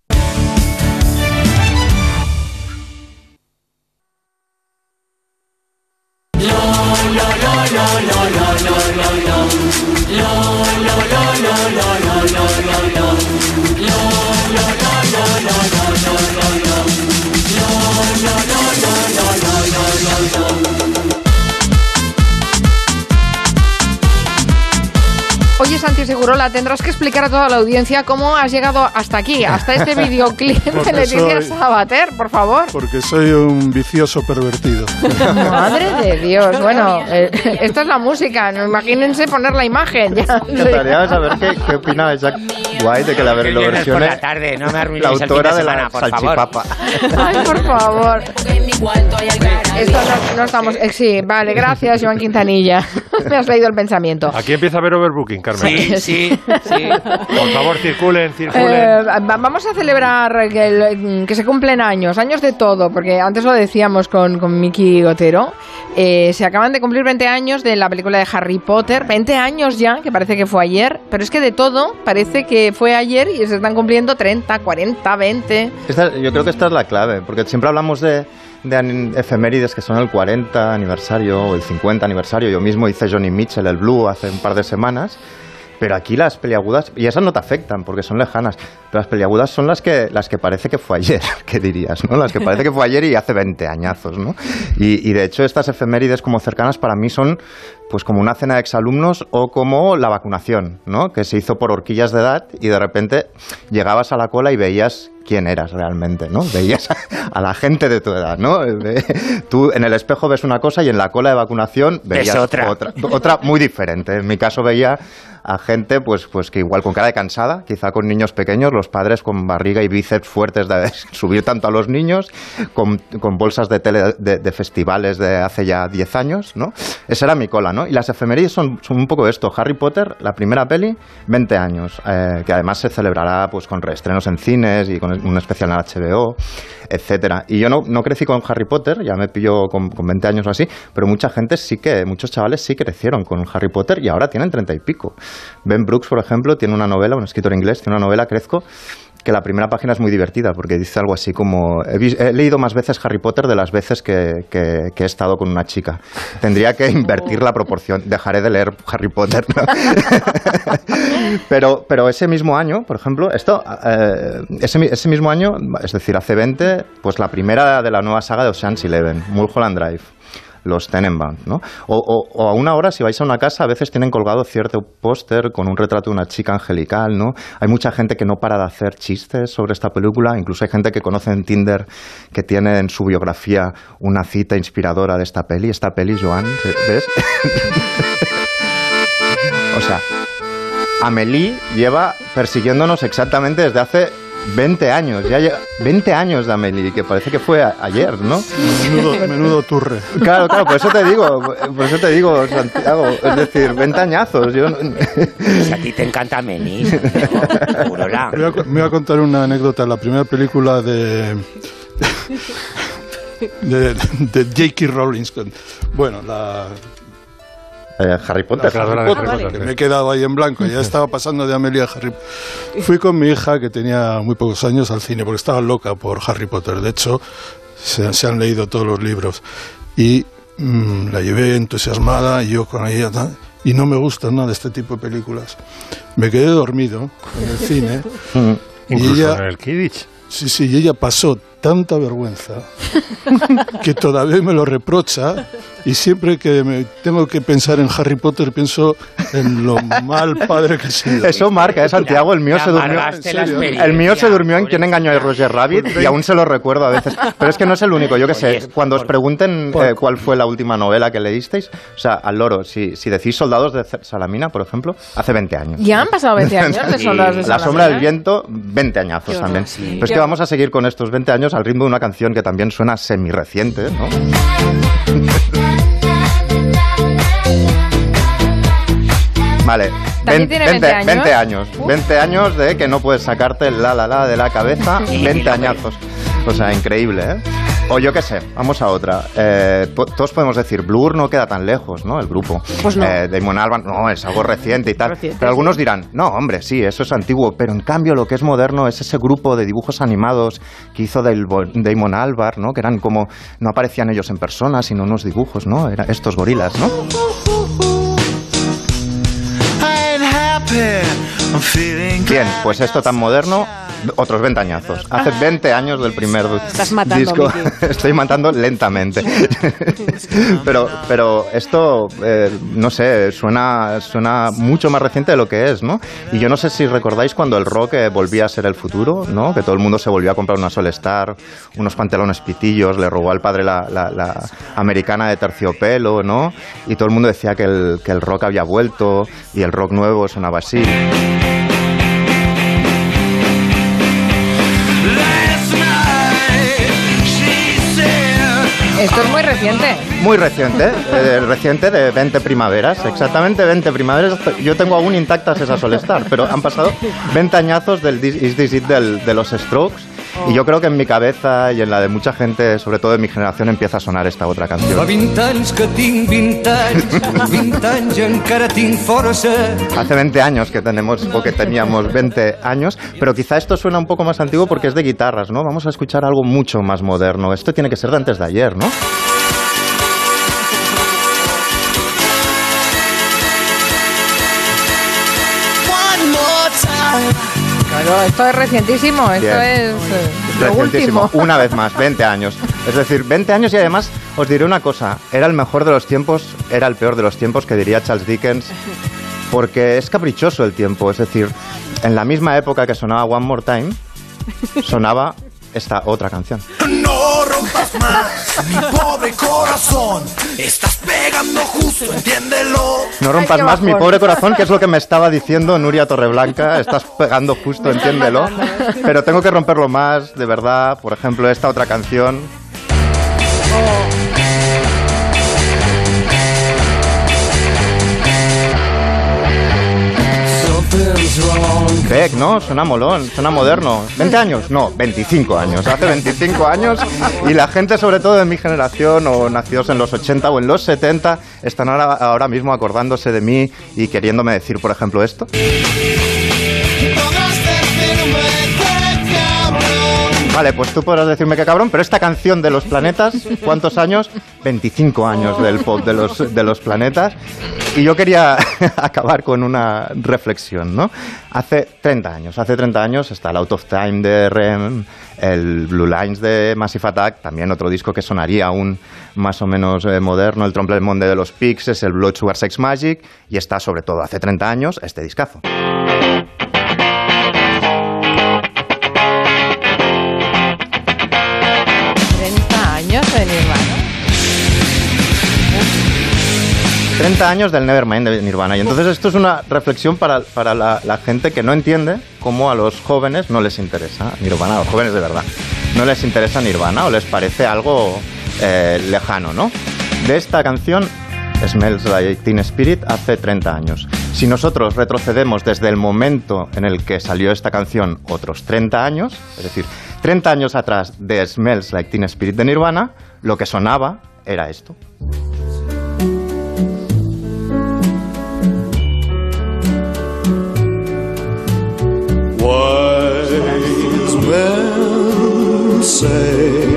Segurola, tendrás que explicar a toda la audiencia cómo has llegado hasta aquí, hasta este videoclip de Leticia soy- Sabater, por favor. Porque soy un vicioso pervertido. Madre de Dios. Bueno, eh, esta es la música. no, Imagínense poner la imagen. Ya. Me encantaría saber qué, qué opina Jack White de que la, Que lo viernes por la tarde, no me la arruinéis el fin autora de de, la semana, por favor. salchipapa. Ay, por favor. Esto no, no estamos. eh, sí, vale, gracias, Joan Quintanilla. Me has leído el pensamiento. Aquí empieza a haber overbooking, Carmen. Sí, sí, sí. Por favor, circulen, circulen. Eh, va- vamos a celebrar que, el- que se cumplen años, años de todo, porque antes lo decíamos con, con Miki Otero. Eh, se acaban de cumplir 20 años de la película de Harry Potter. 20 años ya, que parece que fue ayer, pero es que de todo parece que fue ayer y se están cumpliendo 30, 40, 20. Esta- yo creo que esta es la clave, porque siempre hablamos de, de efemérides que son el 40 aniversario o el 50 aniversario. Yo mismo hice Johnny Mitchell, el Blue, hace un par de semanas. Pero aquí las peliagudas, y esas no te afectan porque son lejanas, pero las peliagudas son las que, las que parece que fue ayer, que dirías, ¿no? Las que parece que fue ayer y hace 20 añazos, ¿no? Y, y de hecho estas efemérides como cercanas para mí son pues como una cena de exalumnos o como la vacunación, ¿no? Que se hizo por horquillas de edad y de repente llegabas a la cola y veías quién eras realmente, ¿no? Veías a, la gente de tu edad, ¿no? Tú en el espejo ves una cosa y en la cola de vacunación veías otra. otra, otra muy diferente. En mi caso veía a gente pues, pues que igual con cara de cansada, quizá con niños pequeños, los padres con barriga y bíceps fuertes de subir tanto a los niños, con, con bolsas de tele de, de festivales de hace ya 10 años, ¿no? Esa era mi cola, Y las efemérides son, son un poco esto. Harry Potter, la primera peli, 20 años, eh, que además se celebrará pues con reestrenos en cines y con un especial en HBO, etcétera. Y yo no, no crecí con Harry Potter, ya me pilló con, con 20 años o así, pero mucha gente sí que, muchos chavales sí crecieron con Harry Potter y ahora tienen 30 y pico. Ben Brooks, por ejemplo, tiene una novela, un escritor inglés, tiene una novela, Crezco, que la primera página es muy divertida porque dice algo así como he, leído más veces Harry Potter de las veces que, he estado con una chica. Tendría que invertir la proporción. Dejaré de leer Harry Potter. pero, pero ese mismo año, por ejemplo, esto, eh, ese, ese mismo año, es decir, hace 20, pues la primera de la nueva saga de Ocean's Eleven, Mulholland Drive los Tenenbaums, ¿no? O, o- o aún ahora, si vais a una casa, a veces tienen colgado cierto póster con un retrato de una chica angelical, ¿no? Hay mucha gente que no para de hacer chistes sobre esta película, incluso hay gente que conoce en Tinder que tiene en su biografía una cita inspiradora de esta peli. Esta peli, Joan, ¿ves? o sea, Amélie lleva persiguiéndonos exactamente desde hace 20 años. Ya lle- 20 años de Amélie, que parece que fue a- ayer, ¿no? Menudo, menudo turre. Claro, claro, por eso te digo, por eso te digo, Santiago, es decir, 20 añazos. Yo no- Si a ti te encanta Meni, Segurola. Me voy, a, contar una anécdota. La primera película de. de, de J.K. Rowling. Bueno, la. Eh, Harry Potter. Creadora de Harry Potter, que me he quedado ahí en blanco. Ya estaba pasando de Amelia a Harry Fui con mi hija, que tenía muy pocos años, al cine, porque estaba loca por Harry Potter. De hecho, se, se han leído todos los libros. Y mm, la llevé entusiasmada, y yo con ella. tal, Y no me gusta nada de este tipo de películas. Me quedé dormido en el cine. y Incluso ella, en el Kidditch. Sí, sí, y ella pasó tanta vergüenza que todavía me lo reprocha y siempre que me tengo que pensar en Harry Potter pienso en lo mal padre que he sido. Eso marca, ¿eh, Santiago? El mío se durmió. la El mío se durmió en Quién engañó a Roger Rabbit y aún se lo recuerdo a veces. Pero es que no es el único. Yo qué sé, cuando os pregunten eh, cuál fue la última novela que leísteis, o sea, al loro, si, si decís Soldados de Salamina, por ejemplo, hace 20 años. Ya han pasado 20 años de soldados de La Salamina. sombra del viento, 20 añazos también. Pero es Qué que vamos a seguir con estos 20 años al ritmo de una canción que también suena semi-reciente, ¿no? Vale, ¿También ven- tiene 20, 20 20 años? años. 20 años de que no puedes sacarte el la la la de la cabeza. 20 añazos. O sea, increíble, ¿eh? O yo qué sé, vamos a otra. Eh, po- todos podemos decir, Blur no queda tan lejos, ¿no? El grupo. Pues no. Eh, Damon Albarn, no, es algo reciente y tal. Reciente, pero algunos sí. dirán, no, hombre, sí, eso es antiguo. Pero en cambio lo que es moderno es ese grupo de dibujos animados que hizo Damon Albarn, ¿no? Que eran como, no aparecían ellos en persona, sino unos dibujos, ¿no? Eran estos gorilas, ¿no? Bien, pues esto tan moderno, otros ventañazos. Hace 20 años del primer Estás matando, disco. Estoy matando lentamente. pero, pero esto, eh, no sé, suena, suena mucho más reciente de lo que es, ¿no? Y yo no sé si recordáis cuando el rock eh, volvía a ser el futuro, ¿no? Que todo el mundo se volvió a comprar una Solestar, unos pantalones pitillos, le robó al padre la, la- la americana de terciopelo, ¿no? Y todo el mundo decía que el, que el rock había vuelto y el rock nuevo sonaba así. Esto es muy reciente. Muy reciente, eh, reciente de 20 primaveras, exactamente 20 primaveras. Yo tengo aún intactas esas Solestar, pero han pasado 20 añazos del Is This It del- de los Strokes. Y yo creo que en mi cabeza y en la de mucha gente, sobre todo de mi generación, empieza a sonar esta otra Fa canción. 20 anys que tinc 20 anys, 20 anys encara tinc força. Hace 20 años que tenemos, o que teníamos 20 años, pero quizá esto suena un poco más antiguo porque es de guitarras, ¿no? Vamos a escuchar algo mucho más moderno. Esto tiene que ser de antes de ayer, ¿no? Claro, esto es recientísimo. Esto Bien. es eh, lo Recientísimo. último. Una vez más, 20 años. Es decir, 20 años y además os diré una cosa, era el mejor de los tiempos, era el peor de los tiempos que diría Charles Dickens, porque es caprichoso el tiempo, es decir, en la misma época que sonaba One More Time, sonaba esta otra canción. No rompas más mi pobre corazón. Estás pegando justo, entiéndelo. No rompas más mi pobre corazón, que es lo que me estaba diciendo Nuria Torreblanca. Estás pegando justo, entiéndelo. Pero tengo que romperlo más, de verdad. Por ejemplo, esta otra canción. Beck, ¿no? Suena molón, suena moderno. ¿20 años? No, 25 años. Hace 25 años y la gente, sobre todo de mi generación o nacidos en los 80 o en los 70, están ahora, mismo acordándose de mí y queriéndome decir, por ejemplo, esto. Vale, pues tú podrás decirme que cabrón, pero esta canción de los planetas, ¿cuántos años? 25 años del pop de los, de los planetas. Y yo quería acabar con una reflexión, ¿no? Hace 30 años, hace 30 años está el Out of Time de REM, el Blue Lines de Massive Attack, también otro disco que sonaría aún más o menos eh, moderno, el Trompe Monde de los Pixies, el Blood Sugar Sex Magic, y está sobre todo hace 30 años este discazo. 30 años del Nevermind de Nirvana. Y entonces esto es una reflexión para, para la, gente que no entiende cómo a los jóvenes no les interesa Nirvana, a los jóvenes de verdad, no les interesa Nirvana o les parece algo eh, lejano, ¿no? De esta canción, Smells Like Teen Spirit, hace 30 años. Si nosotros retrocedemos desde el momento en el que salió esta canción otros 30 años, es decir, 30 años atrás de Smells Like Teen Spirit de Nirvana, lo que sonaba era esto. Say.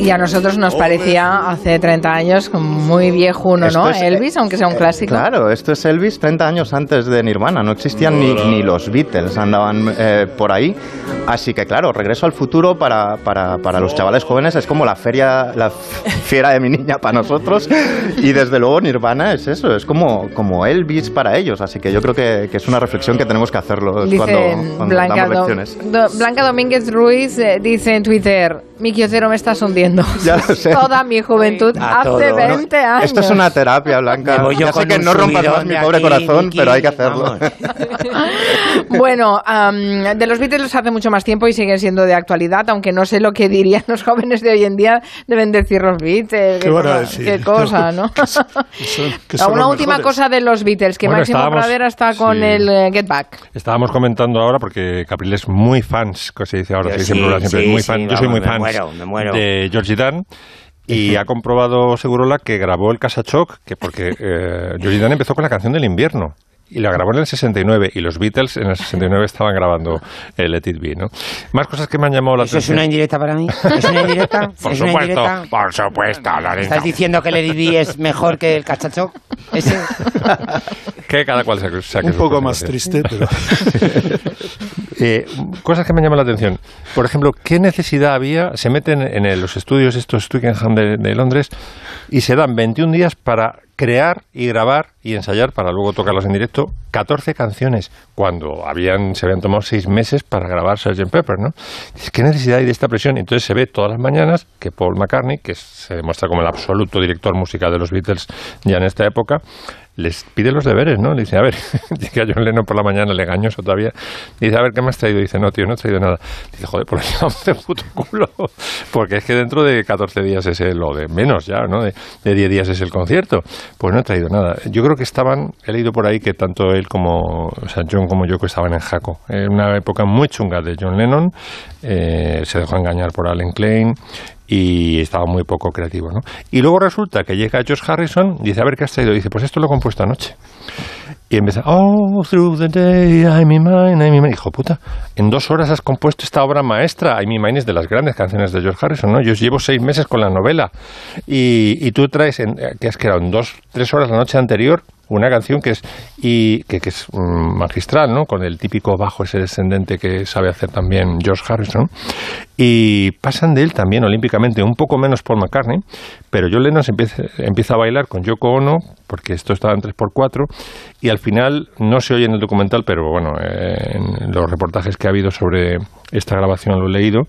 Y a nosotros nos parecía hace 30 años muy viejuno, ¿no? es, Elvis, aunque sea un eh, clásico. Claro, esto es Elvis 30 años antes de Nirvana. No existían ni, ni los Beatles, andaban eh, por ahí. Así que, claro, regreso al futuro para, para, para los chavales jóvenes es como la feria, la fiera de mi niña para nosotros. Y desde luego Nirvana es eso, es como, como Elvis para ellos. Así que yo creo que, que es una reflexión que tenemos que hacerlo cuando, cuando Blanca, damos lecciones. Do- Blanca Domínguez Ruiz eh, dice en Twitter, mi kiosero me estás hundiendo. Ya lo sé. Toda mi juventud A hace todo. 20 años. Esto es una terapia, Blanca. Me voy yo ya sé que no rompas más mi pobre aquí, corazón, pero hay que hacerlo. Bueno, am, de los Beatles hace mucho más tiempo y siguen siendo de actualidad, aunque no sé lo que dirían los jóvenes de hoy en día. Deben decir los Beatles. ¿Qué cosa, decir? qué cosa, ¿no? que son Una los última mejores. cosa de los Beatles, que Bueno, Máximo Pradera está con sí. el eh, Get Back. Estábamos comentando ahora porque Capriles es muy fans, que se dice ahora, Yo se dice sí, siempre, sí, muy sí, fan. Yo soy muy fan. Muero, me muero. de Georgie Dan. Y ha comprobado Segurola que grabó el Casachoc, que porque eh, Georgie Dan empezó con la canción del invierno. Y la grabó en el 69 y los Beatles en el 69 estaban grabando el Let It Be, ¿no? Más cosas que me han llamado la ¿Eso es atención. una indirecta para mí? ¿Es una indirecta? Por ¿Es una supuesto, indirecta? por supuesto, Lorenzo. ¿Estás diciendo que el Let It Be es mejor que el cachacho? Ese. Que cada cual saque, saque Un poco más triste, pero... Eh, cosas que me llaman la atención. Por ejemplo, ¿qué necesidad había? Se meten en el- los estudios estos Twickenham de, de Londres y se dan 21 días para crear y grabar y ensayar para luego tocarlas en directo 14 canciones cuando habían se habían tomado 6 meses para grabar Sgt. Pepper, ¿no? ¿Qué necesidad hay de esta presión? Entonces se ve todas las mañanas que Paul McCartney, que se demuestra como el absoluto director musical de los Beatles ya en esta época, les pide los deberes, ¿no? Dice, a ver, llega John Lennon por la mañana, legañoso todavía, dice, a ver, ¿qué me has traído? Dice, no, tío, no he traído nada. Dice, joder, pues vamos de puto culo, porque es que dentro de 14 días es el, o de menos ya, ¿no? De, de 10 días es el concierto. Pues no he traído nada. Yo creo que estaban, he leído por ahí que tanto él como, sea, John como Yoko estaban en jaco. En una época muy chunga de John Lennon, eh, se dejó engañar por Allen Klein, y estaba muy poco creativo, ¿no? Y luego resulta que llega George Harrison, dice, a ver qué has traído, dice, pues esto lo he compuesto anoche. Y empieza, oh, through the day, I'm in mine, I'm in. Hijo puta, en dos horas has compuesto esta obra maestra. I'm in mine es de las grandes canciones de George Harrison, ¿no? Yo llevo seis meses con la novela. Y, y tú traes, en, que has creado en dos, tres horas la noche anterior, una canción que es y que, que es mm, magistral, ¿no? Con el típico bajo ese descendente que sabe hacer también George Harrison. Y pasan de él también olímpicamente, un poco menos Paul McCartney, pero John Lennon se empieza, empieza a bailar con Yoko Ono, porque esto estaba en 3x4, y al final no se oye en el documental, pero bueno, eh, en los reportajes que ha habido sobre esta grabación lo he leído,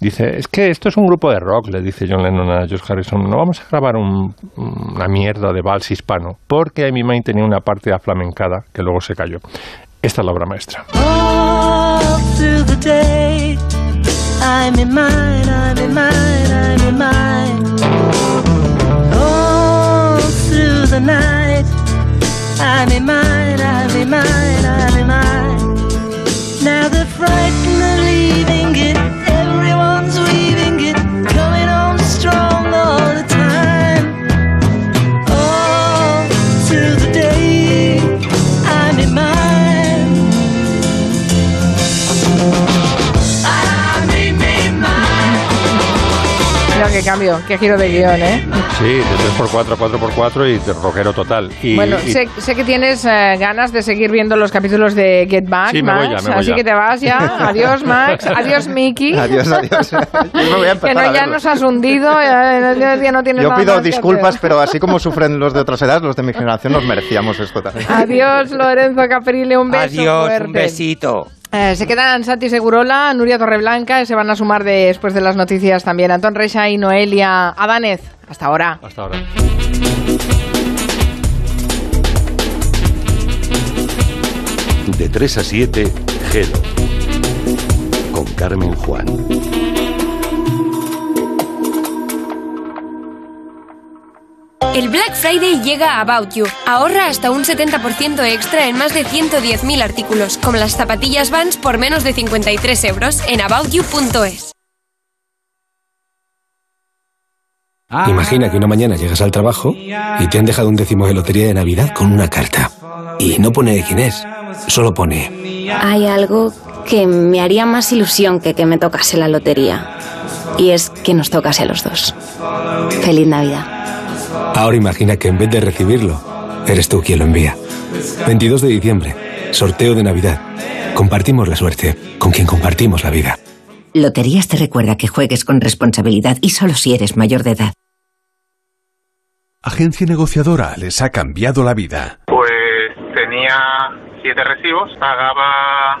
dice, es que esto es un grupo de rock, le dice John Lennon a George Harrison, no vamos a grabar un- una mierda de vals hispano, porque Amy Mind tenía una parte aflamencada que luego se cayó. Esta es la obra maestra. I'm in mine, I'm in mine, I'm in mine. All through the night, I'm in mine, I'm in mine, I'm in mine. Now the frightened are leaving it, qué cambio, qué giro de guion, ¿eh? Sí, de 3x4 a 4x4 y de rockero total. Y, bueno, y- sé, sé que tienes eh, ganas de seguir viendo los capítulos de Get Back, Sí, me voy Max, ya, me voy así ya. que te vas ya. Adiós, Max. Adiós, Mickey. Adiós, adiós. Yo me voy a que no, a ya nos has hundido, ya, ya- ya no tienes Yo nada pido más disculpas, pero así como sufren los de otras edades, los de mi generación nos merecíamos esto también. Adiós, Lorenzo Caprile, un beso Adiós, fuerte. un besito. Eh, se quedan Santi Segurola, Nuria Torreblanca, y se van a sumar de- después de las noticias también Antón Reixa y Noelia Adánez. Hasta ahora. Hasta ahora. De 3 a 7, Gelo. Con Carmen Juan. El Black Friday llega a About You. Ahorra hasta un 70% extra en más de 110.000 artículos, como las zapatillas Vans por menos de 53 euros en aboutyou.es. Imagina que una mañana llegas al trabajo y te han dejado un décimo de lotería de Navidad con una carta. Y no pone de quién es, solo pone Hay algo que me haría más ilusión que que me tocase la lotería. Y es que nos tocase a los dos. Feliz Navidad. Ahora imagina que en vez de recibirlo, eres tú quien lo envía. 22 de diciembre, sorteo de Navidad. Compartimos la suerte con quien compartimos la vida. Loterías te recuerda que juegues con responsabilidad y solo si eres mayor de edad. Agencia negociadora les ha cambiado la vida. Pues tenía siete recibos, pagaba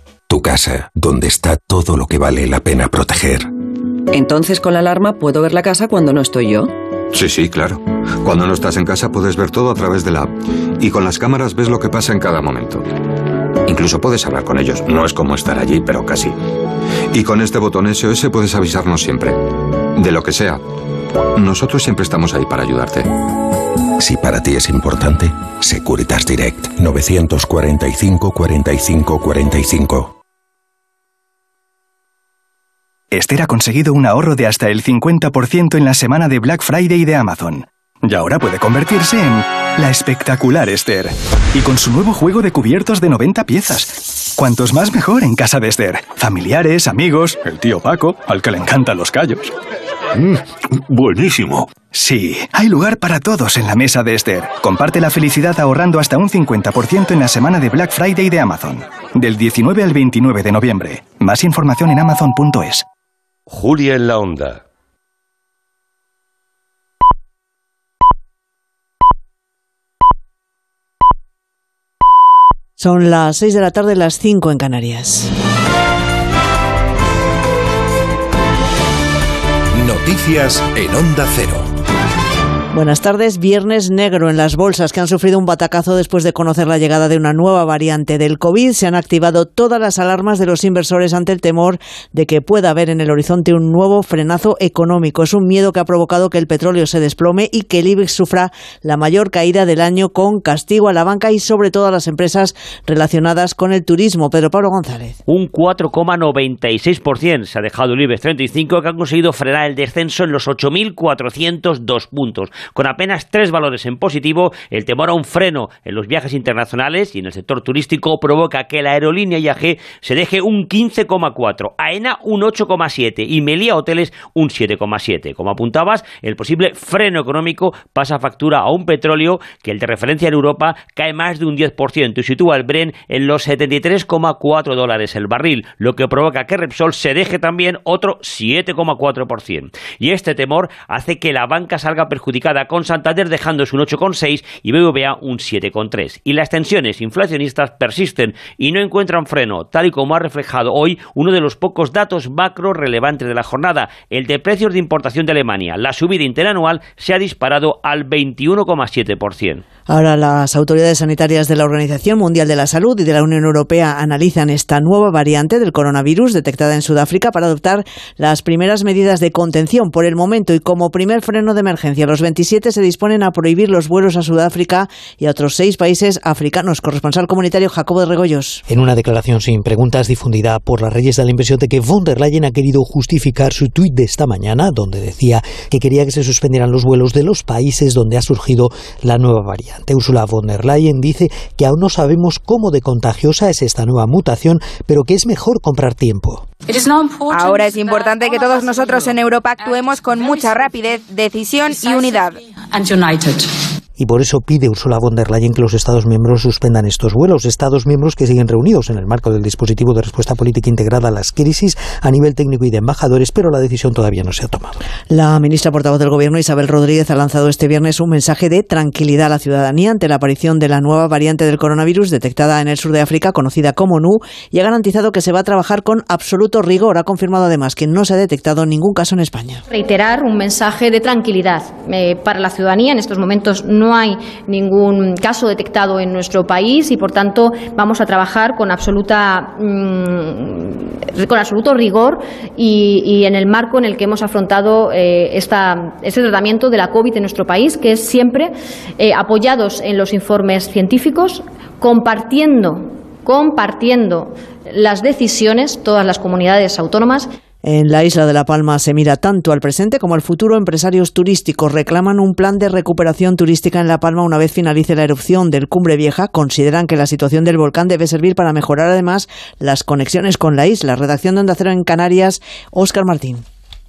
Tu casa, donde está todo lo que vale la pena proteger. Entonces con la alarma puedo ver la casa cuando no estoy yo. Sí, sí, claro. Cuando no estás en casa puedes ver todo a través de la app. Y con las cámaras ves lo que pasa en cada momento. Incluso puedes hablar con ellos. No es como estar allí, pero casi. Y con este botón SOS puedes avisarnos siempre. De lo que sea. Nosotros siempre estamos ahí para ayudarte. Si para ti es importante, Securitas Direct 945 45 45. Esther ha conseguido un ahorro de hasta el 50% en la semana de Black Friday de Amazon. Y ahora puede convertirse en la espectacular Esther. Y con su nuevo juego de cubiertos de 90 piezas. Cuantos más mejor en casa de Esther. Familiares, amigos, el tío Paco, al que le encantan los callos. buenísimo. Sí, hay lugar para todos en la mesa de Esther. Comparte la felicidad ahorrando hasta un 50% en la semana de Black Friday de Amazon. Del 19 al 29 de noviembre. Más información en amazon.es. Julia en la Onda. Son las 6 de la tarde, las 5 en Canarias. Noticias en Onda Cero. Buenas tardes. Viernes negro en las bolsas que han sufrido un batacazo después de conocer la llegada de una nueva variante del COVID. Se han activado todas las alarmas de los inversores ante el temor de que pueda haber en el horizonte un nuevo frenazo económico. Es un miedo que ha provocado que el petróleo se desplome y que el IBEX sufra la mayor caída del año con castigo a la banca y sobre todo a las empresas relacionadas con el turismo. Pedro Pablo González. Un 4,96% se ha dejado el IBEX 35 que ha conseguido frenar el descenso en los 8.402 puntos. Con apenas tres valores en positivo, el temor a un freno en los viajes internacionales y en el sector turístico provoca que la aerolínea IAG se deje un 15,4, AENA un 8,7 y Melia Hoteles un 7,7. Como apuntabas, el posible freno económico pasa factura a un petróleo que el de referencia en Europa cae más de un 10% y sitúa el Bren en los 73,4 dólares el barril, lo que provoca que Repsol se deje también otro 7,4%. Y este temor hace que la banca salga perjudicada con Santander dejándose un 8,6 y BBVA un 7,3. Y las tensiones inflacionistas persisten y no encuentran freno, tal y como ha reflejado hoy uno de los pocos datos macro relevantes de la jornada, el de precios de importación de Alemania. La subida interanual se ha disparado al 21,7%. Ahora las autoridades sanitarias de la Organización Mundial de la Salud y de la Unión Europea analizan esta nueva variante del coronavirus detectada en Sudáfrica para adoptar las primeras medidas de contención por el momento y como primer freno de emergencia. Los 27 se disponen a prohibir los vuelos a Sudáfrica y a otros seis países africanos. Corresponsal comunitario Jacobo de Regoyos. En una declaración sin preguntas difundida por las Reyes da la impresión de que von der Leyen ha querido justificar su tuit de esta mañana, donde decía que quería que se suspendieran los vuelos de los países donde ha surgido la nueva variante. Ursula von der Leyen dice que aún no sabemos cómo de contagiosa es esta nueva mutación, pero que es mejor comprar tiempo. Ahora es importante que todos nosotros en Europa actuemos con mucha rapidez, decisión y unidad and united. Y por eso pide Ursula von der Leyen que los Estados miembros suspendan estos vuelos. Estados miembros que siguen reunidos en el marco del dispositivo de respuesta política integrada a las crisis a nivel técnico y de embajadores, pero la decisión todavía no se ha tomado. La ministra portavoz del Gobierno, Isabel Rodríguez, ha lanzado este viernes un mensaje de tranquilidad a la ciudadanía ante la aparición de la nueva variante del coronavirus detectada en el sur de África, conocida como NU, y ha garantizado que se va a trabajar con absoluto rigor. Ha confirmado además que no se ha detectado ningún caso en España. Reiterar un mensaje de tranquilidad eh, para la ciudadanía. En estos momentos no hay ningún caso detectado en nuestro país y, por tanto, vamos a trabajar con absoluta mm, con absoluto rigor y, en el marco en el que hemos afrontado eh, este tratamiento de la COVID en nuestro país, que es siempre eh, apoyados en los informes científicos, compartiendo compartiendo las decisiones, todas las comunidades autónomas. En la isla de La Palma se mira tanto al presente como al futuro. Empresarios turísticos reclaman un plan de recuperación turística en La Palma una vez finalice la erupción del Cumbre Vieja. Consideran que la situación del volcán debe servir para mejorar además las conexiones con la isla. Redacción de Onda Cero en Canarias, Óscar Martín.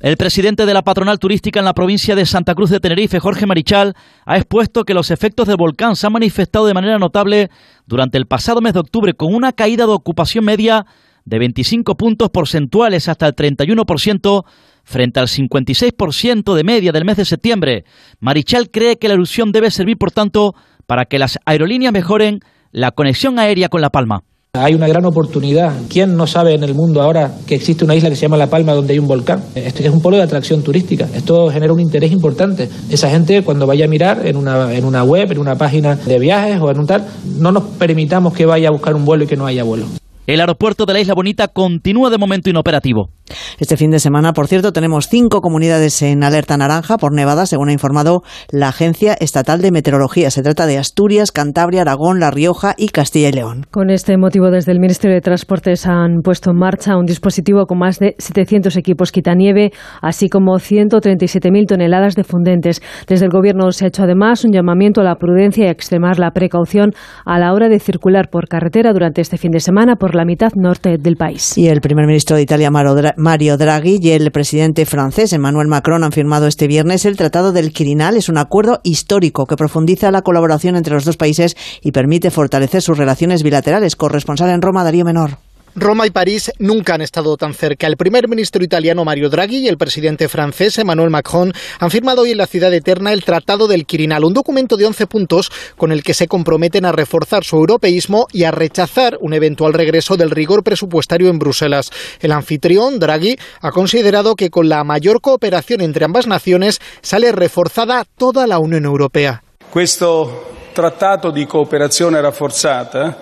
El presidente de la patronal turística en la provincia de Santa Cruz de Tenerife, Jorge Marichal, ha expuesto que los efectos del volcán se han manifestado de manera notable durante el pasado mes de octubre con una caída de ocupación media de 25 puntos porcentuales hasta el 31% frente al 56% de media del mes de septiembre. Marichal cree que la erupción debe servir, por tanto, para que las aerolíneas mejoren la conexión aérea con La Palma. Hay una gran oportunidad. ¿Quién no sabe en el mundo ahora que existe una isla que se llama La Palma donde hay un volcán? Es un polo de atracción turística. Esto genera un interés importante. Esa gente cuando vaya a mirar en una, en una web, en una página de viajes o en un tal, no nos permitamos que vaya a buscar un vuelo y que no haya vuelo. El aeropuerto de la Isla Bonita continúa de momento inoperativo. Este fin de semana, por cierto, tenemos cinco comunidades en alerta naranja por nevada, según ha informado la Agencia Estatal de Meteorología. Se trata de Asturias, Cantabria, Aragón, La Rioja y Castilla y León. Con este motivo, desde el Ministerio de Transportes han puesto en marcha un dispositivo con más de 700 equipos quitanieve, así como 137.000 toneladas de fundentes. Desde el Gobierno se ha hecho además un llamamiento a la prudencia y a extremar la precaución a la hora de circular por carretera durante este fin de semana por la mitad norte del país. Y el primer ministro de Italia, Mario Draghi, y el presidente francés, Emmanuel Macron, han firmado este viernes el Tratado del Quirinal. Es un acuerdo histórico que profundiza la colaboración entre los dos países y permite fortalecer sus relaciones bilaterales. Corresponsal en Roma, Darío Menor. Roma y París nunca han estado tan cerca. El primer ministro italiano Mario Draghi y el presidente francés Emmanuel Macron han firmado hoy en la ciudad eterna el Tratado del Quirinal, un documento de 11 puntos con el que se comprometen a reforzar su europeísmo y a rechazar un eventual regreso del rigor presupuestario en Bruselas. El anfitrión, Draghi, ha considerado que con la mayor cooperación entre ambas naciones sale reforzada toda la Unión Europea.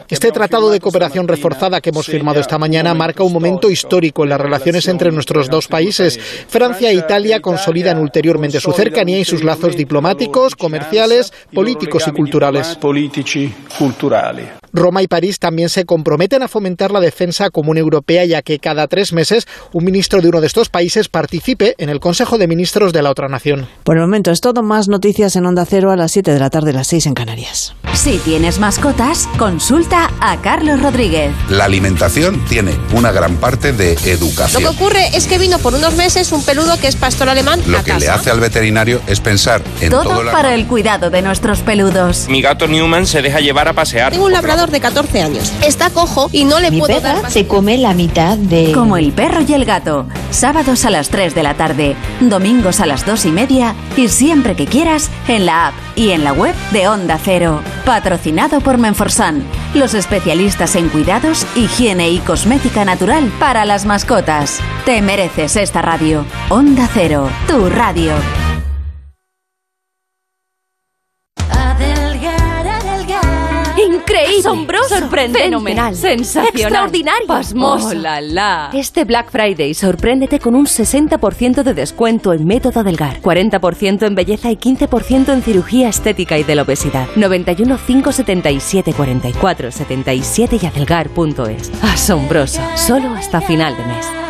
Este tratado de cooperación reforzada que hemos firmado esta mañana marca un momento histórico en las relaciones entre nuestros dos países. Francia e Italia consolidan ulteriormente su cercanía y sus lazos diplomáticos, comerciales, políticos y culturales. Roma y París también se comprometen a fomentar la defensa común europea, ya que cada tres meses un ministro de uno de estos países participe en el Consejo de Ministros de la otra nación. Por el momento es todo. Más noticias en Onda Cero a las 7 de la tarde, las 6 en Canarias. Si tienes mascotas, consulta a Carlos Rodríguez. La alimentación tiene una gran parte de educación. Lo que ocurre es que vino por unos meses un peludo que es pastor alemán. Lo que le hace al veterinario es pensar en todo, todo para el cuidado de nuestros peludos. Mi gato Newman se deja llevar a pasear. Tengo un labrador de 14 años. Está cojo y no le Mi puedo perra dar se come la mitad de... Como el perro y el gato. Sábados a las 3 de la tarde, domingos a las 2 y media y siempre que quieras en la app y en la web de Onda Cero. Patrocinado por Menforsan, los especialistas en cuidados, higiene y cosmética natural para las mascotas. Te mereces esta radio. Onda Cero, tu radio. Increíble, asombroso, sorprendente, fenomenal, sensacional, extraordinario, pasmoso. Oh, la, la. Este Black Friday sorpréndete con un 60% de descuento en método Delgar, 40% en belleza y 15% en cirugía estética y de la obesidad. 91 577 44 77 y adelgar.es. Asombroso, solo hasta final de mes.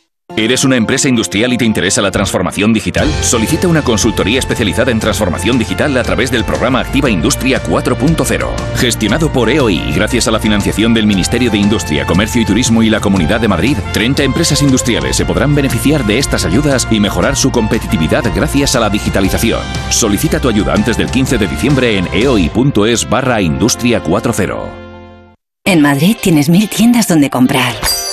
¿Eres una empresa industrial y te interesa la transformación digital? Solicita una consultoría especializada en transformación digital a través del programa Activa Industria 4.0. Gestionado por EOI gracias a la financiación del Ministerio de Industria, Comercio y Turismo y la Comunidad de Madrid, 30 empresas industriales se podrán beneficiar de estas ayudas y mejorar su competitividad gracias a la digitalización. Solicita tu ayuda antes del 15 de diciembre en eoi.es barra Industria 4.0. En Madrid tienes mil tiendas donde comprar.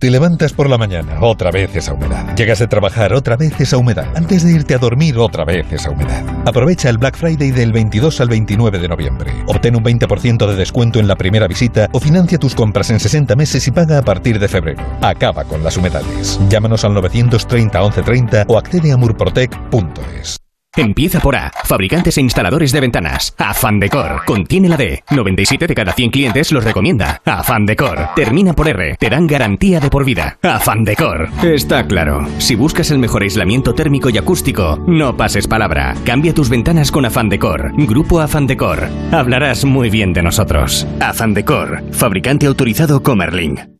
Te levantas por la mañana, otra vez esa humedad. Llegas de trabajar, otra vez esa humedad. Antes de irte a dormir, otra vez esa humedad. Aprovecha el Black Friday del 22 al 29 de noviembre. Obtén un 20% de descuento en la primera visita o financia tus compras en 60 meses y paga a partir de febrero. Acaba con las humedades. Llámanos al 930 1130 o accede a murprotec.es. Empieza por A. Fabricantes e instaladores de ventanas. Afan Decor. Contiene la D. 97 de cada 100 clientes los recomienda. Afan Decor. Termina por R. Te dan garantía de por vida. Afan Decor. Está claro. Si buscas el mejor aislamiento térmico y acústico, no pases palabra. Cambia tus ventanas con Afan Decor. Grupo Afan Decor. Hablarás muy bien de nosotros. Afan Decor. Fabricante autorizado Comerling.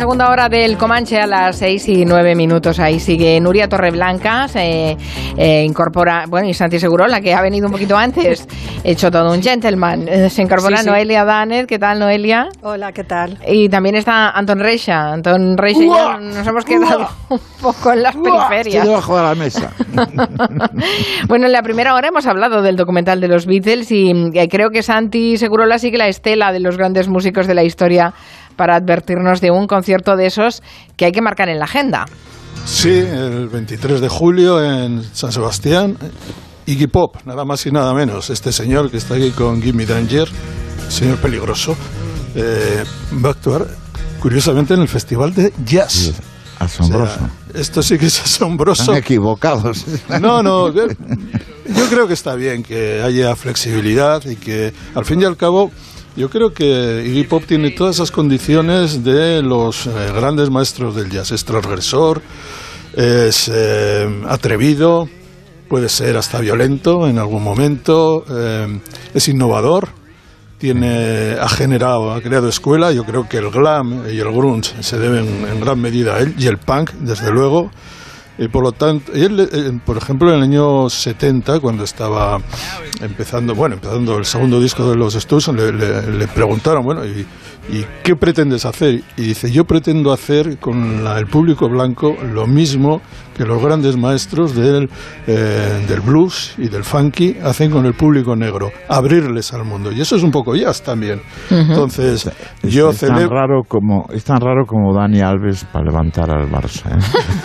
segunda hora del Comanche a las 6 y 9 minutos. Ahí sigue Nuria Torreblanca, se eh, incorpora, bueno, y Santi Segurola, que ha venido un poquito antes, hecho todo un gentleman. Eh, Se incorpora Sí, sí. Noelia Danet. ¿Qué tal, Noelia? Hola, ¿qué tal? Y también está Anton Reixa. Anton Reixa y yo nos hemos quedado un poco en las periferias. Estoy debajo de la mesa. Bueno, en la primera hora hemos hablado del documental de los Beatles y eh, creo que Santi Segurola sigue la estela de los grandes músicos de la historia para advertirnos de un concierto de esos que hay que marcar en la agenda. Sí, el 23 de julio en San Sebastián. Iggy Pop, nada más y nada menos. Este señor que está aquí con Gimme Danger, señor peligroso, eh, va a actuar curiosamente en el Festival de Jazz. Asombroso. O sea, esto sí que es asombroso. Están equivocados. No, no, yo yo creo que está bien que haya flexibilidad y que al fin y al cabo yo creo que Iggy Pop tiene todas esas condiciones de los eh, grandes maestros del jazz. Es transgresor, es eh, atrevido, puede ser hasta violento en algún momento, eh, es innovador, tiene, ha generado, ha creado escuela. Yo creo que el glam y el grunge se deben en gran medida a él y el punk, desde luego. Y por lo tanto, él, eh, por ejemplo, en el año 70, cuando estaba empezando, bueno, empezando el segundo disco de los Stones, le, le- le preguntaron, bueno, ¿y, y qué pretendes hacer? Y dice, yo pretendo hacer con la- el público blanco lo mismo que los grandes maestros del, eh, del blues y del funky hacen con el público negro, abrirles al mundo. Y eso es un poco jazz también. Entonces, yo es, tan celebro... raro como, es tan raro como Dani Alves para levantar al Barça.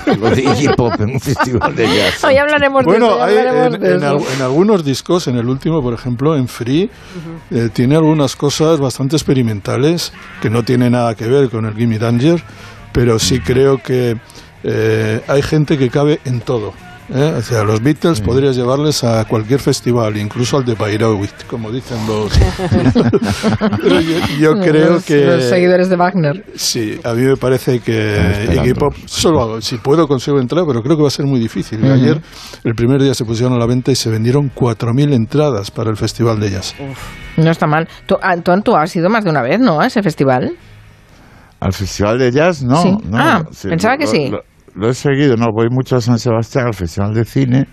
¿eh? Lo de Iggy Pop en un festival de jazz. Hoy hablaremos de Bueno, eso. ya hay- hablaremos en, de en eso. al- en algunos discos, en el último, por ejemplo, en Free, eh, tiene algunas cosas bastante experimentales que no tiene nada que ver con el Gimme Danger, pero sí creo que eh, hay gente que cabe en todo. ¿eh? O sea, los Beatles podrías llevarles a cualquier festival, incluso al de Bayreuth, como dicen los. Pero yo, yo creo Los- que. Los seguidores de Wagner. Sí, a mí me parece que. Iggy Pop, solo si puedo consigo entrar, pero creo que va a ser muy difícil. Ujú. Ayer, el primer día se pusieron a la venta y se vendieron 4.000 entradas para el Festival de Jazz. No está mal. Tú, Antón, tú has ido más de una vez, ¿no? A ese festival. ¿Al festival de jazz? No. Sí. no Ah, pensaba que lo- sí. Lo, lo he seguido, no, voy mucho a San Sebastián, al festival de cine,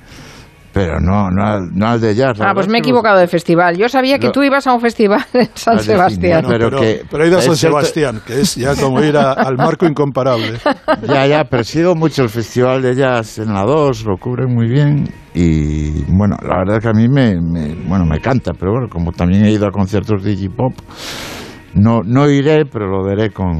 pero no, no, al, no al de jazz. Ah, pues me he es equivocado de festival. Yo sabía que Lo- tú ibas a un festival en San cine, Sebastián. pero pero, que- pero he ido a es San Sebastián, que es ya como ir a- al marco incomparable. Ya, ya, persigo mucho el festival de jazz en la 2, lo cubren muy bien y bueno, la verdad que a mí me, me- bueno, me canta, pero bueno, como también he ido a conciertos de hip hop, no, no iré, pero lo veré con...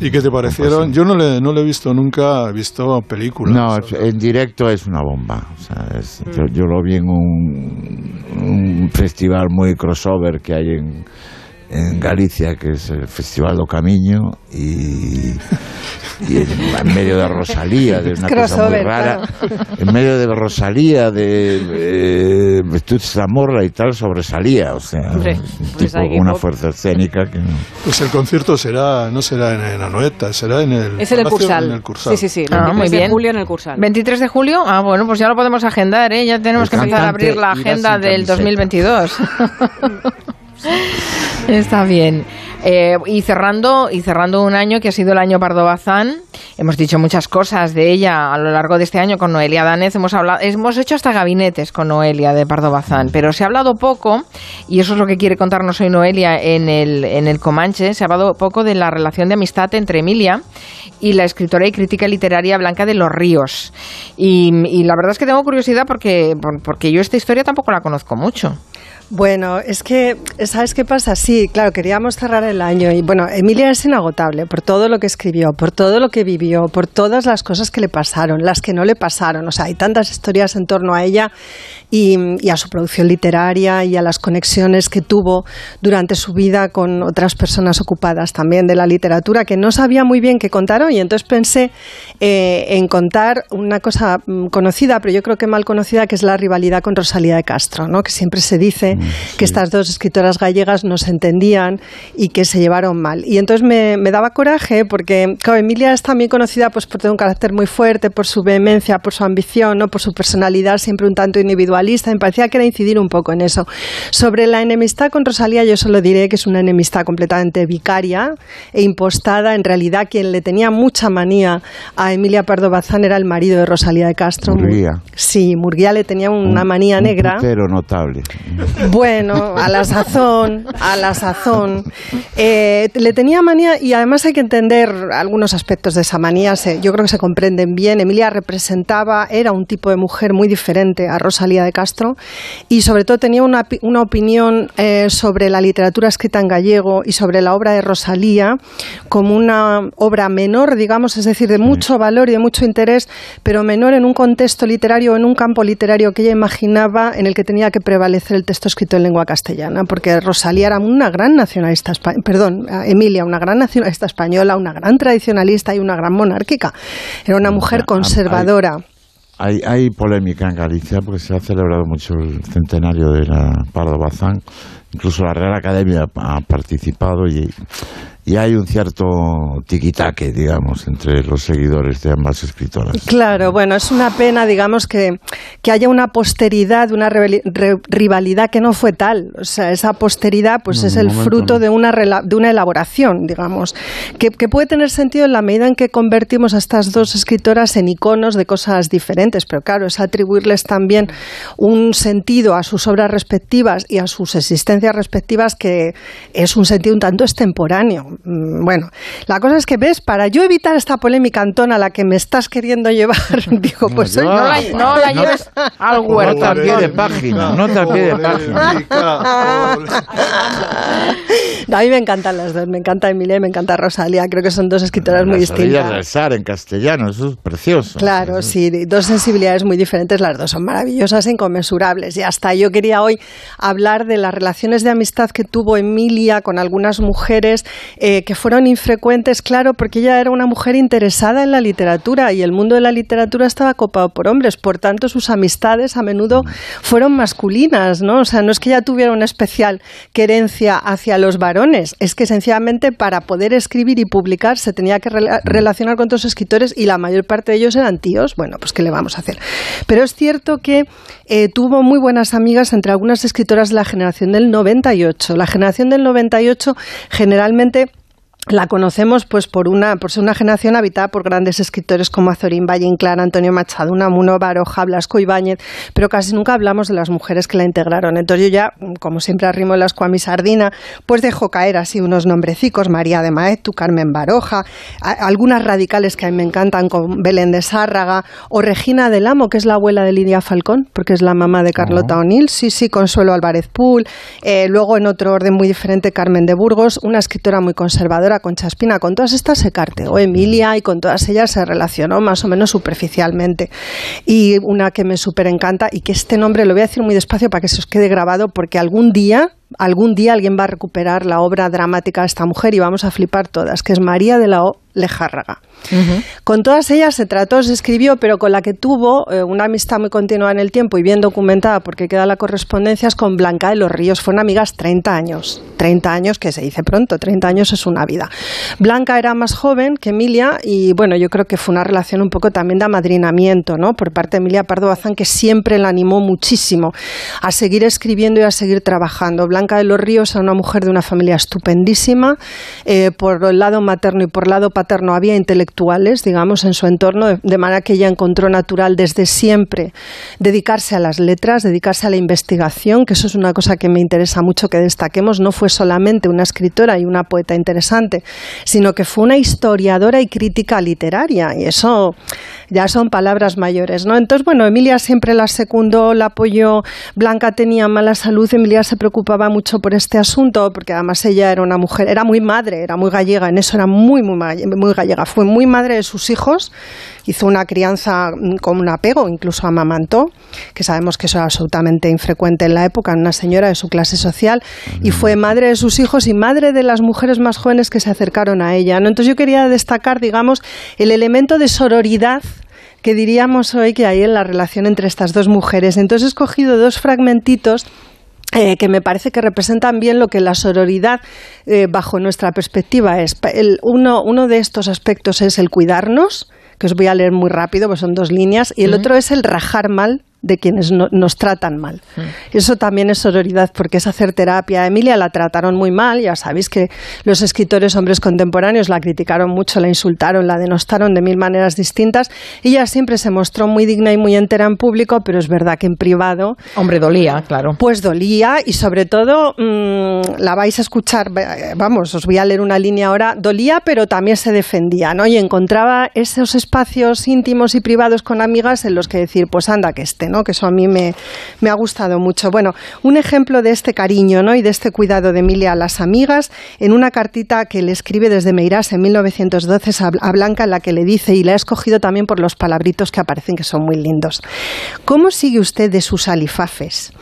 ¿Y qué te parecieron? Yo no le, no le he visto nunca, he visto películas. No, en directo es una bomba. O sea, es- yo, yo lo vi en un, un festival muy crossover que hay en, en Galicia, que es el Festival do Camiño, y, y en, en medio de Rosalía, de una cosa muy rara, en medio de Rosalía, de eh, Zamorra y tal, sobresalía. O sea, Hombre, un pues tipo una fuerza escénica que no. Pues el concierto será no será en, en Anoeta, será en el, Es en el Cursal. en el Cursal. Sí, sí, sí. Ah, 23 muy de bien. julio en el Cursal. 23 de julio, ah, bueno, pues ya lo podemos agendar, ¿eh? Ya tenemos El que empezar a abrir la agenda del camiseta. 2022. Está bien. Eh, y cerrando y cerrando un año que ha sido el año Pardo Bazán, hemos dicho muchas cosas de ella a lo largo de este año con Noelia Danez. Hemos hablado, hemos hecho hasta gabinetes con Noelia de Pardo Bazán, pero se ha hablado poco y eso es lo que quiere contarnos hoy Noelia en el en el Comanche. Se ha hablado poco de la relación de amistad entre Emilia y la escritora y crítica literaria Blanca de los Ríos. Y, y la verdad es que tengo curiosidad porque porque yo esta historia tampoco la conozco mucho. Bueno, es que, ¿sabes qué pasa? Sí, claro, queríamos cerrar el año y bueno, Emilia es inagotable por todo lo que escribió, por todo lo que vivió, por todas las cosas que le pasaron, las que no le pasaron. O sea, hay tantas historias en torno a ella y, a su producción literaria y a las conexiones que tuvo durante su vida con otras personas ocupadas también de la literatura que no sabía muy bien qué contar hoy. Entonces pensé eh, en contar una cosa mm, conocida, pero yo creo que mal conocida, que es la rivalidad con Rosalía de Castro, ¿no? que siempre se dice que estas dos escritoras gallegas no se entendían y que se llevaron mal. Y entonces me, daba coraje porque, claro, Emilia es también conocida pues, por tener un carácter muy fuerte, por su vehemencia, por su ambición, ¿no? por su personalidad siempre un tanto individualista. Me parecía que era incidir un poco en eso. Sobre la enemistad con Rosalía, yo solo diré que es una enemistad completamente vicaria e impostada. En realidad, quien le tenía mucha manía a Emilia Pardo Bazán era el marido de Rosalía de Castro. Murguía. Sí, Murguía le tenía una manía negra. Un notable. Bueno, a la sazón, a la sazón. Eh, le tenía manía y además hay que entender algunos aspectos de esa manía. yo creo que se comprenden bien. Emilia representaba, era un tipo de mujer muy diferente a Rosalía de Castro y sobre todo tenía una, opinión eh, sobre la literatura escrita en gallego y sobre la obra de Rosalía como una obra menor, digamos, es decir, de mucho valor y de mucho interés, pero menor en un contexto literario, en un campo literario que ella imaginaba en el que tenía que prevalecer el texto escrito en lengua castellana, porque Rosalía era una gran nacionalista, perdón, Emilia, una gran nacionalista española, una gran tradicionalista y una gran monárquica. Era una mujer conservadora. Hay, hay, polémica en Galicia porque se ha celebrado mucho el centenario de la Pardo Bazán. Incluso la Real Academia ha participado y y hay un cierto tiquitaque, digamos, entre los seguidores de ambas escritoras. Claro, bueno, es una pena, digamos, que, que haya una posteridad, una rivalidad que no fue tal. O sea, esa posteridad pues es el fruto de, una de una elaboración, digamos, que, que, puede tener sentido en la medida en que convertimos a estas dos escritoras en iconos de cosas diferentes, pero claro, es atribuirles también un sentido a sus obras respectivas y a sus existencias respectivas que es un sentido un tanto extemporáneo. Mm, bueno, la cosa es que ves, para yo evitar esta polémica, Antón, a la que me estás queriendo llevar, digo, pues no, la, no la lleves al huerto. No te pie de página, no te pie de página. a mí me encantan las dos, me encanta Emilia y me encanta Rosalía, creo que son dos escritoras muy distintas. Sar en castellano, eso es precioso. Claro, sí, dos sensibilidades muy diferentes, las dos son maravillosas e inconmensurables. Y hasta yo quería hoy hablar de las relaciones de amistad que tuvo Emilia con algunas mujeres eh, que fueron infrecuentes, claro, porque ella era una mujer interesada en la literatura y el mundo de la literatura estaba copado por hombres, por tanto sus amistades a menudo fueron masculinas, ¿no? O sea, no es que ella tuviera una especial querencia hacia los varones, es que sencillamente para poder escribir y publicar se tenía que relacionar con otros escritores y la mayor parte de ellos eran tíos, bueno, pues ¿qué le vamos a hacer? Pero es cierto que eh, tuvo muy buenas amigas entre algunas escritoras de la generación del 98. La generación del 98 generalmente la conocemos pues por una por ser una generación habitada por grandes escritores como Azorín Valle Inclán, Antonio Machado, Unamuno, Baroja, Blasco Ibáñez, pero casi nunca hablamos de las mujeres que la integraron. Entonces yo ya, como siempre arrimo el asco a mi sardina, pues dejo caer así unos nombrecicos, María de Maetu, Carmen Baroja, algunas radicales que a mí me encantan, con Belén de Sárraga, o Regina del Amo, que es la abuela de Lidia Falcón, porque es la mamá de Carlota O'Neill, sí, sí, Consuelo Álvarez Pool, eh, luego en otro orden muy diferente, Carmen de Burgos, una escritora muy conservadora, con Chaspina, con todas estas se carteó Emilia y con todas ellas se relacionó más o menos superficialmente. Y una que me súper encanta y que este nombre lo voy a decir muy despacio para que se os quede grabado porque algún día algún día alguien va a recuperar la obra dramática de esta mujer y vamos a flipar todas, que es María de la O. Lejárraga. Con todas ellas se trató, se escribió, pero con la que tuvo eh, una amistad muy continua en el tiempo y bien documentada, porque queda la correspondencia, es con Blanca de los Ríos. Fueron amigas 30 años. 30 años que se dice pronto, 30 años es una vida. Blanca era más joven que Emilia y bueno, yo creo que fue una relación un poco también de amadrinamiento, ¿no? Por parte de Emilia Pardo Bazán, que siempre la animó muchísimo a seguir escribiendo y a seguir trabajando. Blanca de los Ríos era una mujer de una familia estupendísima. Eh, por el lado materno y por el lado paterno había intelectuales, digamos, en su entorno, de, manera que ella encontró natural desde siempre dedicarse a las letras, dedicarse a la investigación, que eso es una cosa que me interesa mucho que destaquemos. No fue solamente una escritora y una poeta interesante, sino que fue una historiadora y crítica literaria. Y eso ya son palabras mayores, ¿no? Entonces, bueno, Emilia siempre la secundó, la apoyó. Blanca tenía mala salud, Emilia se preocupaba mucho por este asunto, porque además ella era una mujer, era muy madre, era muy gallega, en eso era muy, muy, muy gallega. Fue muy madre de sus hijos, hizo una crianza mm, con un apego, incluso amamantó, que sabemos que eso era absolutamente infrecuente en la época, una señora de su clase social, y fue madre de sus hijos y madre de las mujeres más jóvenes que se acercaron a ella. ¿no? Entonces yo quería destacar, digamos, el elemento de sororidad que diríamos hoy que hay en la relación entre estas dos mujeres. Entonces he escogido dos fragmentitos eh, que me parece que representan bien lo que la sororidad, eh, bajo nuestra perspectiva, es. uno, uno de estos aspectos es el cuidarnos, que os voy a leer muy rápido, pues son dos líneas, y el otro es el rajar mal de quienes nos tratan mal. Mm. Eso también es sororidad porque es hacer terapia. A Emilia la trataron muy mal, ya sabéis que los escritores hombres contemporáneos la criticaron mucho, la insultaron, la denostaron de mil maneras distintas. Ella siempre se mostró muy digna y muy entera en público, pero es verdad que en privado... Hombre, dolía, claro. Pues dolía y sobre todo, mm, la vais a escuchar, vamos, os voy a leer una línea ahora, dolía pero también se defendía, ¿no? Y encontraba esos espacios íntimos y privados con amigas en los que decir, pues anda, que estén que eso a mí me, ha gustado mucho. Bueno, un ejemplo de este cariño ¿no? y de este cuidado de Emilia a las amigas en una cartita que le escribe desde Meirás en 1912 a Blanca, en la que le dice, y la he escogido también por los palabritos que aparecen que son muy lindos. ¿Cómo sigue usted de sus alifafes?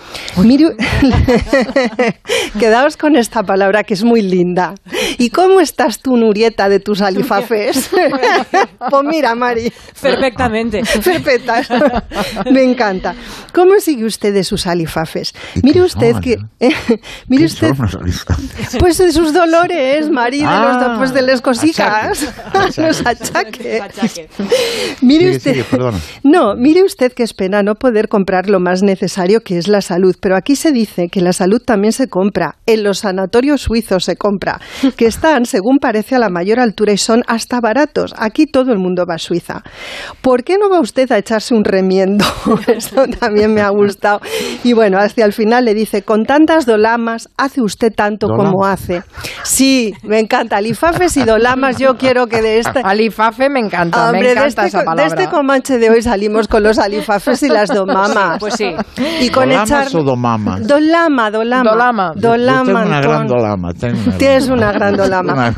Quedaos con esta palabra que es muy linda. ¿Y cómo estás tú, Nurieta, de tus alifafes? pues mira, Mari. Perfectamente. Perfecta. Me encanta. ¿Cómo sigue usted de sus alifafes? Mire usted que... mire usted... Pues de sus dolores, marido, de, los, ah, pues de las cositas, los achaques. mire usted... no, mire usted que es pena no poder comprar lo más necesario que es la salud, pero aquí se dice que la salud también se compra, en los sanatorios suizos se compra, que están, según parece, a la mayor altura y son hasta baratos. Aquí todo el mundo va a Suiza. ¿Por qué no va usted a echarse un remiendo? también me ha gustado. Y bueno, hacia el final le dice, con tantas dolamas, hace usted tanto como hace. Sí, me encanta. Alifafes y dolamas, yo quiero que de este... Alifafe me encanta, me encanta este, esa palabra. De este comanche de hoy salimos con los alifafes y las domamas. Pues sí. Y con ¿Dolamas o domamas? Dolama, dolama. Dolama. Dolama, tengo una gran dolama. Tienes una gran dolama.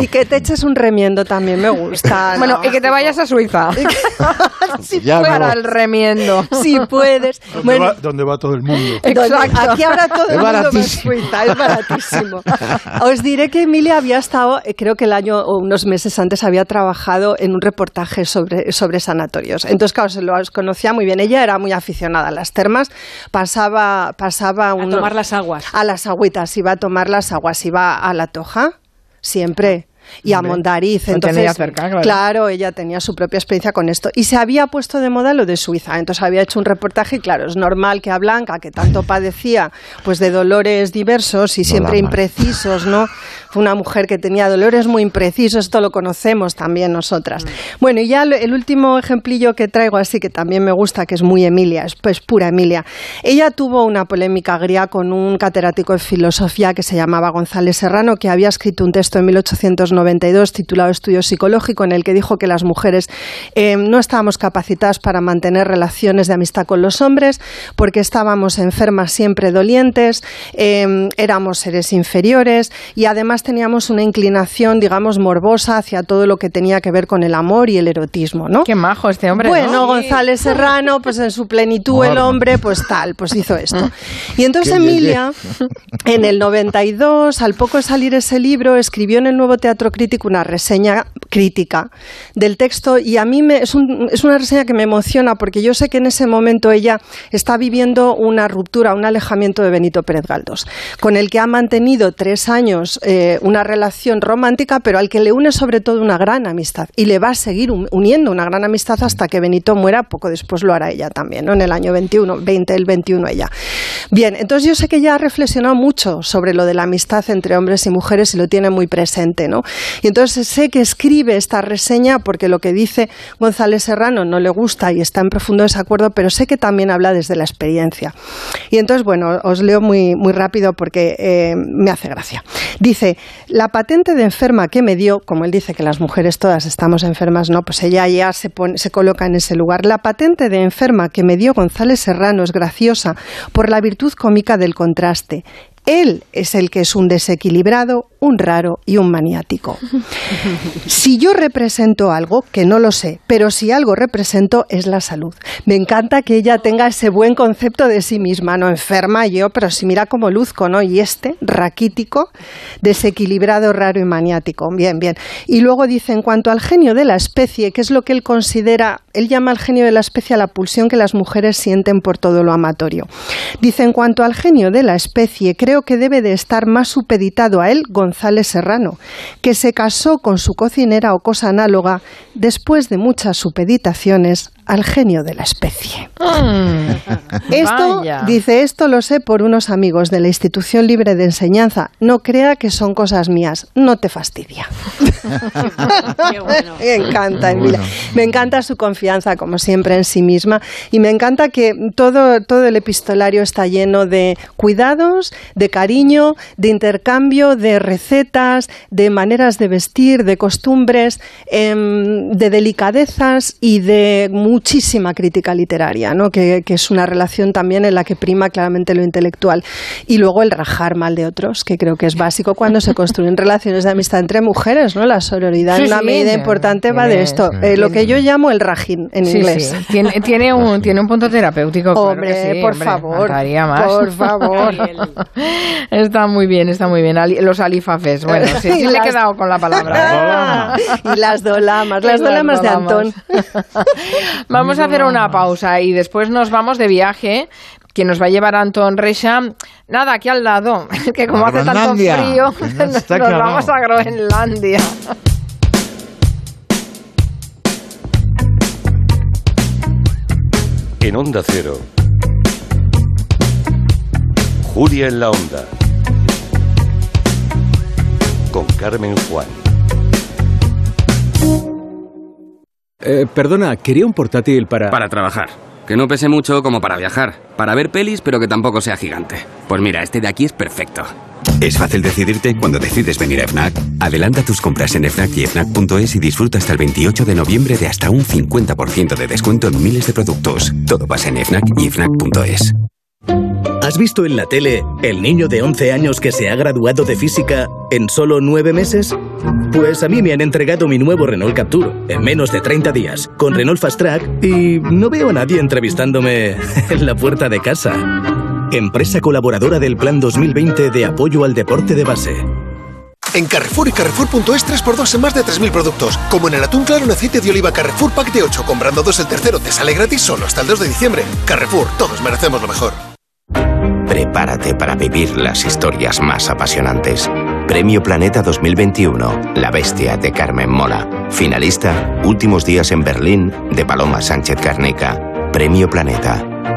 Y que te eches un remiendo también, me gusta. Bueno, y que te vayas a Suiza. si Para el remiendo. Si puedes. ¿Dónde, bueno, va, ¿Dónde, va, todo el mundo? Exacto. Aquí ahora todo el mundo va a Suiza, es baratísimo. Os diré que Emilia había estado, eh, creo que el año o unos meses antes había trabajado en un reportaje sobre, sobre sanatorios. Entonces, claro, se lo conocía muy bien. Ella era muy aficionada a las termas, pasaba, pasaba a tomar las aguas. A las agüitas, iba a tomar las aguas, iba a la toja, siempre y a Mondariz. Entonces, claro. ella tenía su propia experiencia con esto. Y se había puesto de moda lo de Suiza. Entonces había hecho un reportaje y claro, es normal que a Blanca, que tanto padecía pues de dolores diversos y siempre imprecisos, ¿no? Fue una mujer que tenía dolores muy imprecisos, esto lo conocemos también nosotras. Mm. Bueno, y ya el último ejemplillo que traigo así, que también me gusta, que es muy Emilia, es pues pura Emilia. Ella tuvo una polémica agria con un catedrático de filosofía que se llamaba González Serrano, que había escrito un texto en 1890 92 titulado Estudio Psicológico, en el que dijo que las mujeres eh, no estábamos capacitadas para mantener relaciones de amistad con los hombres porque estábamos enfermas siempre dolientes, eh, éramos seres inferiores y además además teníamos una inclinación, digamos, morbosa hacia todo lo que tenía que ver con el amor y el erotismo, ¿no? Qué majo este hombre. Bueno, ¿no? González Serrano, pues en su plenitud el hombre, pues tal, pues hizo esto. Y entonces Emilia, en el 92, al poco de salir ese libro, escribió en el Nuevo Teatro Crítico una reseña crítica del texto y a mí me, es, un- es una reseña que me emociona porque yo sé que en ese momento ella está viviendo una ruptura, un alejamiento de Benito Pérez Galdós, con el que ha mantenido tres años eh, una relación romántica, pero al que le une sobre todo una gran amistad y le va a seguir un- uniendo una gran amistad hasta que Benito muera, poco después lo hará ella también, en el año 21, 20, el 21 ella. Bien, entonces yo sé que ella ha reflexionado mucho sobre lo de la amistad entre hombres y mujeres y lo tiene muy presente, ¿no? Y entonces sé que escribe esta reseña porque lo que dice González Serrano no le gusta y está en profundo desacuerdo, pero sé que también habla desde la experiencia. Y entonces, bueno, os leo muy, muy rápido porque eh, me hace gracia. Dice, la patente de enferma que me dio, como él dice que las mujeres todas estamos enfermas, no, pues ella ya se, pone- se coloca en ese lugar. La patente de enferma que me dio González Serrano es graciosa por la virtud cómica del contraste. Él es el que es un desequilibrado, un raro y un maniático. Si yo represento algo, que no lo sé, pero si algo represento es la salud. Me encanta que ella tenga ese buen concepto de sí misma, no enferma yo, pero si mira cómo luzco, ¿no? Y este, raquítico, desequilibrado, raro y maniático. Bien, bien. Y luego dice, en cuanto al genio de la especie, que es lo que él considera, él llama al genio de la especie a la pulsión que las mujeres sienten por todo lo amatorio. Dice, en cuanto al genio de la especie, creo que debe de estar más supeditado a él González Serrano, que se casó con su cocinera o cosa análoga después de muchas supeditaciones al genio de la especie. Esto, Vaya. dice, esto lo sé por unos amigos de la Institución Libre de Enseñanza. No crea que son cosas mías. No te fastidia. me encanta, Emilia. Me encanta su confianza, como siempre, en sí misma. Y me encanta que todo, todo el epistolario está lleno de cuidados, de cariño, de intercambio, de recetas, de maneras de vestir, de costumbres, em, de delicadezas y de muchísima crítica literaria, ¿no? que, que es una relación también en la que prima claramente lo intelectual. Y luego el rajar mal de otros, que creo que es básico cuando se construyen relaciones de amistad entre mujeres. ¿no? La sororidad Sí, en una sí, medida tiene- importante va de esto, eh, lo que yo llamo el rajín en Sí, inglés. sí. Tiene, tiene, un, tiene un punto terapéutico. claro Hombre, que sí, por hombre, favor, más. por favor. está muy bien, está muy bien. Los alifafes. Bueno, sí, sí le he quedado con la palabra. y las dolamas, las las dolamas de dolamas. Antón. Vamos a hacer una pausa y después nos vamos de viaje. Que nos va a llevar Antón Recha. Nada, aquí al lado. Que como hace tanto frío, nos vamos a Groenlandia. En Onda Cero. Julia en la Onda. Con Carmen Juan. Eh, perdona, quería un portátil para... Para trabajar. Que no pese mucho como para viajar. Para ver pelis, pero que tampoco sea gigante. Pues mira, este de aquí es perfecto. Es fácil decidirte cuando decides venir a FNAC. Adelanta tus compras en FNAC y FNAC.es y disfruta hasta el 28 de noviembre de hasta un 50% de descuento en miles de productos. Todo pasa en FNAC y FNAC.es. ¿Has visto en la tele el niño de 11 años que se ha graduado de física en solo 9 meses? Pues a mí me han entregado mi nuevo Renault Captur en menos de 30 días, con Renault Fast Track, y no veo a nadie entrevistándome en la puerta de casa. Empresa colaboradora del Plan 2020 de apoyo al deporte de base. En Carrefour y Carrefour.es 3x2 en más de 3.000 productos. Como en el atún claro en aceite de oliva Carrefour Pack de 8. Comprando dos el tercero te sale gratis solo hasta el 2 de diciembre. Carrefour, todos merecemos lo mejor. Prepárate para vivir las historias más apasionantes. Premio Planeta 2021, La Bestia de Carmen Mola. Finalista, Últimos días en Berlín, de Paloma Sánchez Garnica. Premio Planeta.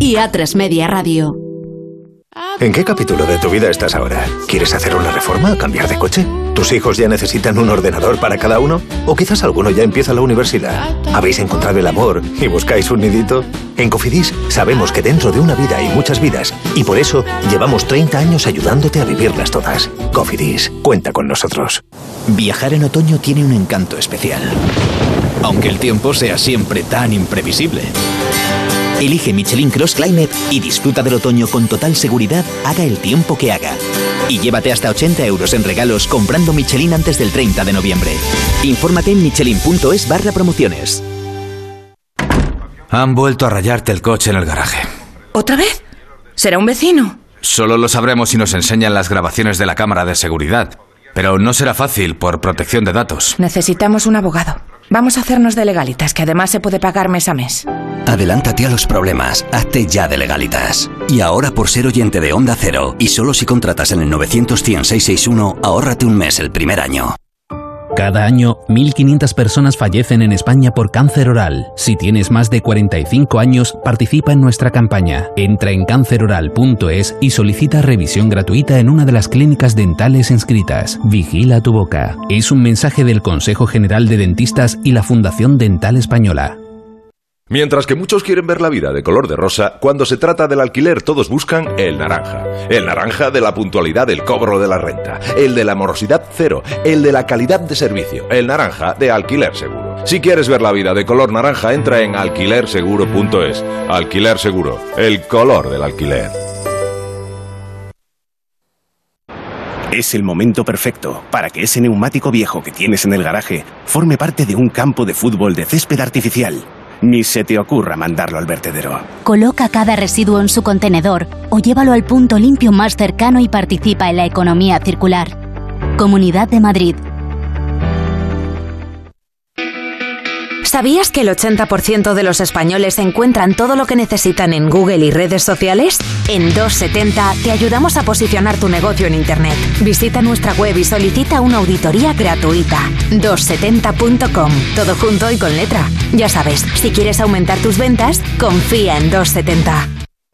y A3 Media Radio. ¿En qué capítulo de tu vida estás ahora? ¿Quieres hacer una reforma? ¿Cambiar de coche? ¿Tus hijos ya necesitan un ordenador para cada uno? ¿O quizás alguno ya empieza la universidad? ¿Habéis encontrado el amor y buscáis un nidito? En Cofidis sabemos que dentro de una vida hay muchas vidas y por eso llevamos 30 años ayudándote a vivirlas todas. Cofidis, cuenta con nosotros. Viajar en otoño tiene un encanto especial. Aunque el tiempo sea siempre tan imprevisible. Elige Michelin Cross Climate y disfruta del otoño con total seguridad, haga el tiempo que haga. Y llévate hasta 80 euros en regalos comprando Michelin antes del 30 de noviembre. Infórmate en michelin.es barra promociones. Han vuelto a rayarte el coche en el garaje. ¿Otra vez? ¿Será un vecino? Solo lo sabremos si nos enseñan las grabaciones de la cámara de seguridad. Pero no será fácil por protección de datos. Necesitamos un abogado. Vamos a hacernos de legalitas, que además se puede pagar mes a mes. Adelántate a los problemas, hazte ya de legalitas. Y ahora por ser oyente de Onda Cero, y solo si contratas en el 900 661 ahórrate un mes el primer año. Cada año, 1.500 personas fallecen en España por cáncer oral. Si tienes más de 45 años, participa en nuestra campaña. Entra en canceroral.es y solicita revisión gratuita en una de las clínicas dentales inscritas. Vigila tu boca. Es un mensaje del Consejo General de Dentistas y la Fundación Dental Española. Mientras que muchos quieren ver la vida de color de rosa, cuando se trata del alquiler todos buscan el naranja. El naranja de la puntualidad del cobro de la renta, el de la morosidad cero, el de la calidad de servicio, el naranja de alquiler seguro. Si quieres ver la vida de color naranja, entra en alquilerseguro.es. Alquiler seguro, el color del alquiler. Es el momento perfecto para que ese neumático viejo que tienes en el garaje forme parte de un campo de fútbol de césped artificial. Ni se te ocurra mandarlo al vertedero. Coloca cada residuo en su contenedor o llévalo al punto limpio más cercano y participa en la economía circular. Comunidad de Madrid. ¿Sabías que el 80% de los españoles encuentran todo lo que necesitan en Google y redes sociales? En 270 te ayudamos a posicionar tu negocio en Internet. Visita nuestra web y solicita una auditoría gratuita. 270.com. Todo junto y con letra. Ya sabes, si quieres aumentar tus ventas, confía en 270.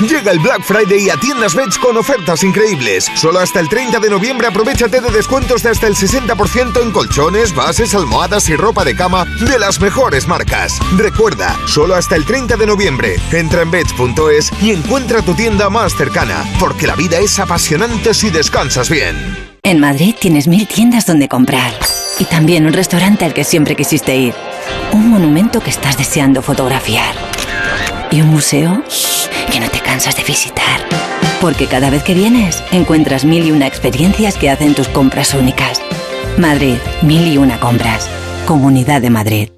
Llega el Black Friday a Tiendas Beds con ofertas increíbles. Solo hasta el 30 de noviembre aprovechate de descuentos de hasta el 60% en colchones, bases, almohadas y ropa de cama de las mejores marcas. Recuerda, solo hasta el 30 de noviembre. Entra en beds.es y encuentra tu tienda más cercana, porque la vida es apasionante si descansas bien. En Madrid tienes mil tiendas donde comprar. Y también un restaurante al que siempre quisiste ir. Un monumento que estás deseando fotografiar. Y un museo cansas de visitar. Porque cada vez que vienes encuentras mil y una experiencias que hacen tus compras únicas. Madrid, mil y una compras. Comunidad de Madrid.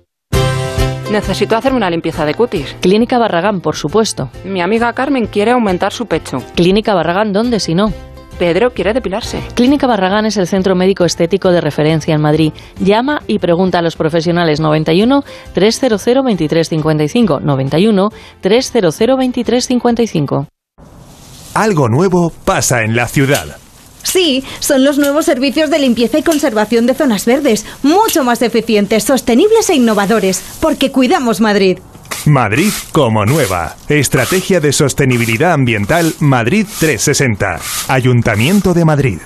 Necesito hacerme una limpieza de cutis. Clínica Barragán, por supuesto. Mi amiga Carmen quiere aumentar su pecho. Clínica Barragán, ¿dónde si no? Pedro quiere depilarse. Clínica Barragán es el centro médico estético de referencia en Madrid. Llama y pregunta a los profesionales 91 300 2355 91 300 2355. Algo nuevo pasa en la ciudad. Sí, son los nuevos servicios de limpieza y conservación de zonas verdes, mucho más eficientes, sostenibles e innovadores, porque cuidamos Madrid. Madrid como nueva. Estrategia de Sostenibilidad Ambiental Madrid 360. Ayuntamiento de Madrid.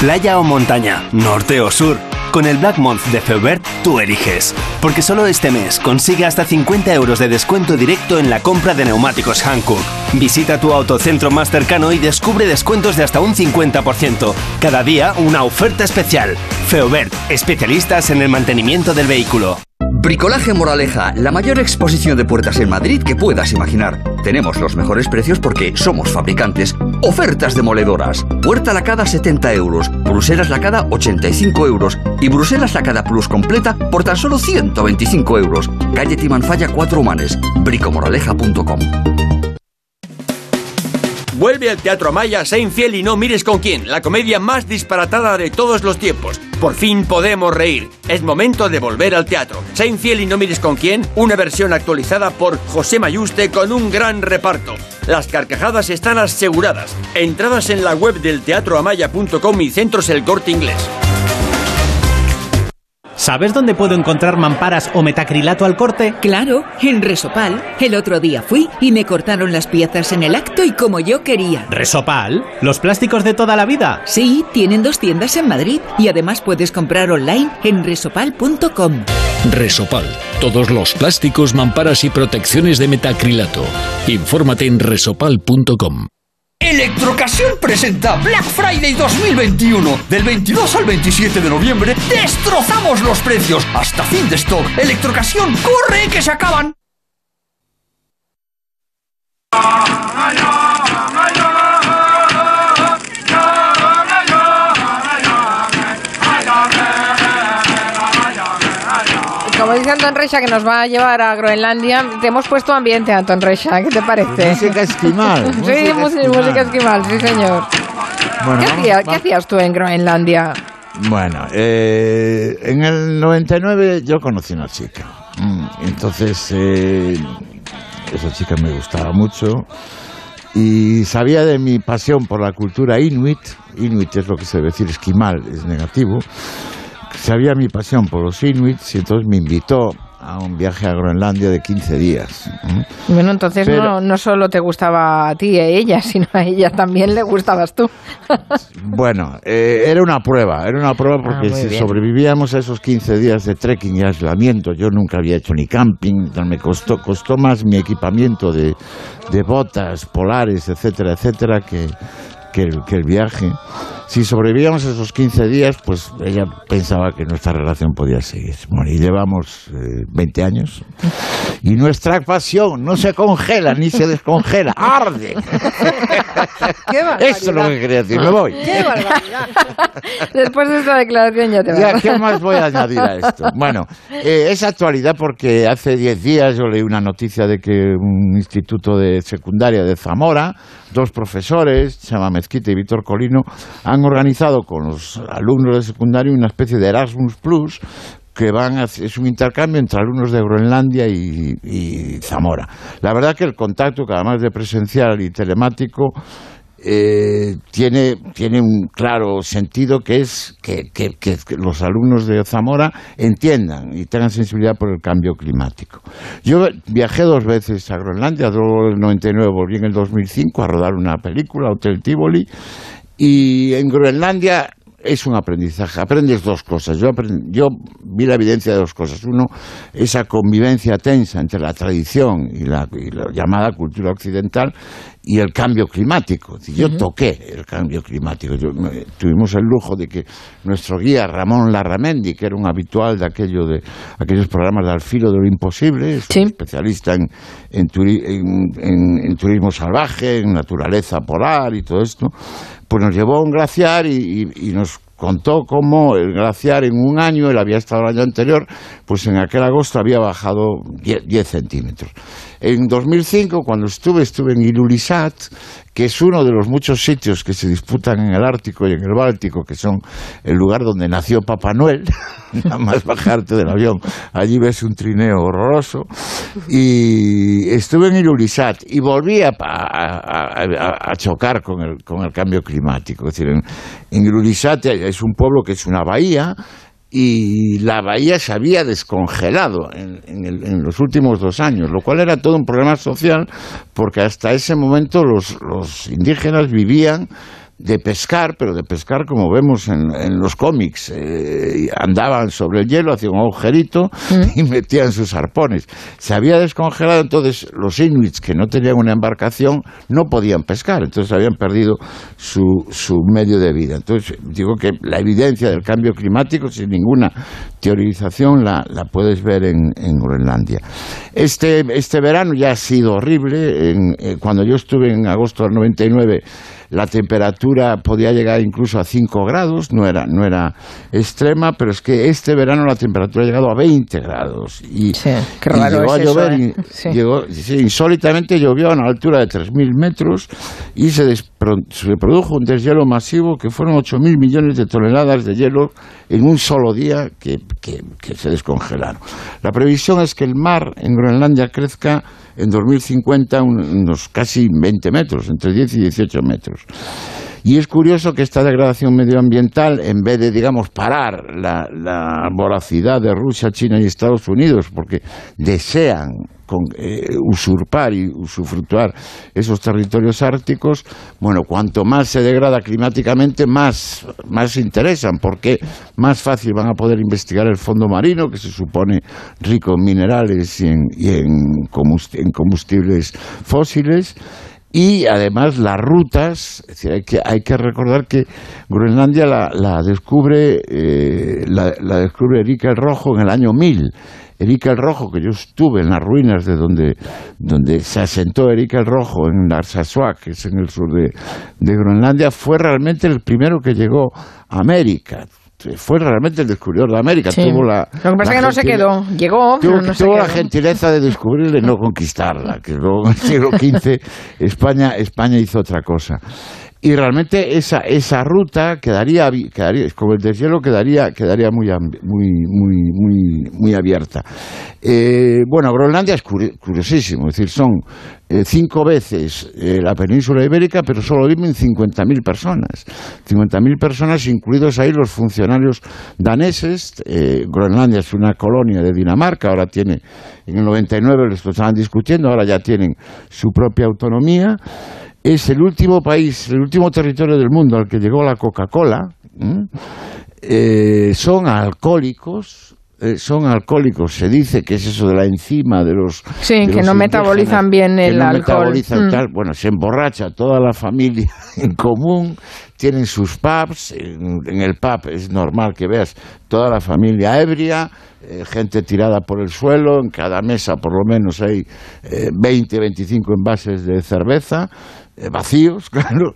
Playa o montaña, norte o sur. Con el Black Month de Feubert tú eliges. Porque solo este mes consigue hasta 50 euros de descuento directo en la compra de neumáticos Hankook. Visita tu autocentro más cercano y descubre descuentos de hasta un 50%. Cada día una oferta especial. Feubert, especialistas en el mantenimiento del vehículo. Bricolaje Moraleja, la mayor exposición de puertas en Madrid que puedas imaginar. Tenemos los mejores precios porque somos fabricantes. Ofertas demoledoras. Puerta lacada 70 euros, Bruselas lacada 85 euros y Bruselas lacada plus completa por tan solo 125 euros. Calle Timanfaya 4 Humanes, bricomoraleja.com. Vuelve al Teatro Amaya, sé infiel y no mires con quién, la comedia más disparatada de todos los tiempos. Por fin podemos reír. Es momento de volver al teatro. Sé infiel y no mires con quién, una versión actualizada por José Mayuste con un gran reparto. Las carcajadas están aseguradas. Entradas en la web del teatroamaya.com y centros El Corte Inglés. ¿Sabes dónde puedo encontrar mamparas o metacrilato al corte? Claro, en Resopal. El otro día fui y me cortaron las piezas en el acto y como yo quería. ¿Resopal? ¿Los plásticos de toda la vida? Sí, tienen dos tiendas en Madrid y además puedes comprar online en resopal.com. Resopal. Todos los plásticos, mamparas y protecciones de metacrilato. Infórmate en resopal.com. Electrocasión presenta Black Friday 2021. Del 22 al 27 de noviembre destrozamos los precios. Hasta fin de stock. Electrocasión, corre que se acaban. Dice Anton Reixa que nos va a llevar a Groenlandia, te hemos puesto ambiente, Anton Reixa. ¿Qué te parece? Música esquimal. sí, música esquimal. música esquimal, sí, señor. Bueno, ¿Qué, vamos- hacía- ¿Qué vamos- hacías tú en Groenlandia? Bueno, eh, en el 99 yo conocí una chica. Mm, Entonces, eh, esa chica me gustaba mucho y sabía de mi pasión por la cultura inuit. Inuit es lo que se debe decir esquimal, es negativo. Sabía mi pasión por los inuits y entonces me invitó a un viaje a Groenlandia de 15 días. Bueno, entonces Pero- no, no solo te gustaba a ti y a ella, sino a ella también le gustabas tú. Bueno, eh, era una prueba, era una prueba porque Ah, muy si bien. sobrevivíamos a esos 15 días de trekking y aislamiento, yo nunca había hecho ni camping, me costó, costó más mi equipamiento de, de botas polares, etcétera, etcétera, que, que, el, que el viaje. Si sobrevivíamos esos 15 días, pues ella pensaba que nuestra relación podía seguir. Bueno, y llevamos eh, 20 años. Y nuestra pasión no se congela ni se descongela, arde. Eso es lo que quería decir, me voy. ¡Qué barbaridad! Después de esta declaración ya te vas. Ya, ¿Qué más voy a añadir a esto? Bueno, eh, es actualidad porque hace 10 días yo leí una noticia de que un instituto de secundaria de Zamora, dos profesores, Chama Mezquita y Víctor Colino, han organizado con los alumnos de secundaria una especie de Erasmus Plus que van a, es un intercambio entre alumnos de Groenlandia y, y Zamora. La verdad que el contacto, que además de presencial y telemático, eh, tiene, tiene un claro sentido que es que, que- los alumnos de Zamora entiendan y tengan sensibilidad por el cambio climático. Yo viajé dos veces a Groenlandia, luego en el 99 volví en el 2005 a rodar una película, Hotel Tivoli, y en Groenlandia es un aprendizaje. Aprendes dos cosas. Yo, aprend- yo vi la evidencia de dos cosas. Uno, esa convivencia tensa entre la tradición y la, y la llamada cultura occidental y el cambio climático. Yo toqué el cambio climático. Yo- me- tuvimos el lujo de que nuestro guía Ramón Larramendi, que era un habitual de aquello de aquellos programas de Al filo de lo imposible, es un especialista en, en, turi- en- en- en turismo salvaje, en naturaleza polar y todo esto, pues nos llevó a un glaciar y, nos contó cómo el glaciar en un año, él había estado el año anterior, pues en aquel agosto había bajado 10, 10 centímetros. En 2005, cuando estuve, estuve en Ilulissat, que es uno de los muchos sitios que se disputan en el Ártico y en el Báltico, que son el lugar donde nació Papá Noel, nada más bajarte del avión, allí ves un trineo horroroso, y estuve en Ilulissat y volví a, a- a- chocar con el, con el cambio climático. Es decir, en, en Ilulissat es un pueblo que es una bahía, y la bahía se había descongelado en, en el- en los últimos dos años, lo cual era todo un problema social porque hasta ese momento los, los indígenas vivían de pescar, pero de pescar como vemos en, en los cómics. eh, andaban sobre el hielo, hacían un agujerito y metían sus arpones. Se había descongelado, entonces los inuits que no tenían una embarcación no podían pescar, entonces habían perdido su, su medio de vida. Entonces digo que la evidencia del cambio climático, sin ninguna teorización, la, la puedes ver en, en Groenlandia. Este, este verano ya ha sido horrible. En- eh, cuando yo estuve en agosto del 99, la temperatura podía llegar incluso a 5 grados, no era, no era extrema, pero es que este verano la temperatura ha llegado a 20 grados. Y, qué raro llegó es a eso, llover, ¿eh? y- Sí. llegó- sí, insólitamente llovió a una altura de 3.000 metros y se, despro- se produjo un deshielo masivo que fueron 8.000 millones de toneladas de hielo en un solo día que, que- que se descongelaron. La previsión es que el mar en Groenlandia crezca en 2050 un- unos casi 20 metros, entre 10 y 18 metros. Y es curioso que esta degradación medioambiental, en vez de, digamos, parar la, voracidad de Rusia, China y Estados Unidos, porque desean eh, usurpar y usufructuar esos territorios árticos, bueno, cuanto más se degrada climáticamente, más, más interesan, porque más fácil van a poder investigar el fondo marino, que se supone rico en minerales y en combustibles fósiles, y además las rutas, hay que, hay que recordar que Groenlandia la, la descubre eh, la, la descubre Erika el Rojo en el año 1000. Erika el Rojo, que yo estuve en las ruinas de donde, donde se asentó Erika el Rojo, en Narsarsuaq, que es en el sur de Groenlandia, fue realmente el primero que llegó a América. Fue realmente el descubridor de América. Sí. Tuvo la, Lo que pasa es que no se quedó. Llegó, Tuvo, no la quedó. gentileza de descubrirla y no conquistarla, que luego en el siglo XV España, España hizo otra cosa. Y realmente esa, esa ruta quedaría, quedaría, como el deshielo, quedaría, quedaría muy, muy, muy, muy, muy abierta. Eh, bueno, Groenlandia es curi- curiosísimo, es decir, son eh, cinco veces eh, la península ibérica, pero solo viven 50.000 personas. 50.000 personas, incluidos ahí los funcionarios daneses. Eh, Groenlandia es una colonia de Dinamarca, ahora tiene, en el 99 lo estaban discutiendo, ahora ya tienen su propia autonomía. Es el último país, el último territorio del mundo al que llegó la Coca-Cola. Eh, son alcohólicos. eh, son alcohólicos, se dice que es eso de la enzima de los Sí, de que los no metabolizan bien que el no alcohol. metabolizan Mm. tal. Bueno, se emborracha toda la familia en común, tienen sus pubs, en, en el pub es normal que veas toda la familia ebria, eh, gente tirada por el suelo, en cada mesa por lo menos hay eh, 20, 25 envases de cerveza, vacíos, claro,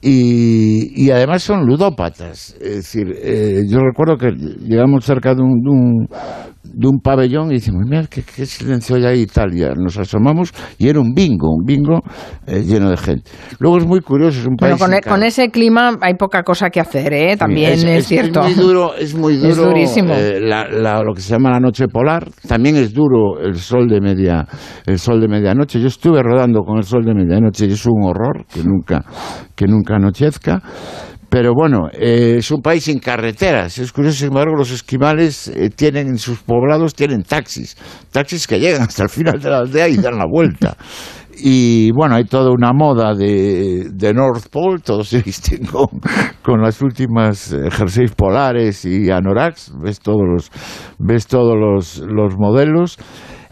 y, y además son ludópatas. Es decir, eh, yo recuerdo que llegamos cerca de un, de un pabellón y decimos, mira, qué, qué silencio hay ahí y tal. Y nos asomamos y era un bingo, un bingo eh, lleno de gente. Luego es muy curioso, es un Bueno, país... con, sin con ese clima hay poca cosa que hacer, ¿eh? También es, cierto. Es muy duro, es muy duro. Es durísimo. eh, la- la- lo que se llama la noche polar. También es duro el sol de media, el sol de medianoche. Yo estuve rodando con el sol de medianoche y es un horror que nunca, que nunca anochezca. Pero bueno, eh, es un país sin carreteras. Es curioso, sin embargo, los esquimales eh, tienen en sus poblados tienen taxis, taxis que llegan hasta el final de la aldea y dan la vuelta. Y bueno, hay toda una moda de, de North Pole, todos se visten con, con las últimas eh, jerseys polares y anoraks, ves todos los, ves todos los, los modelos.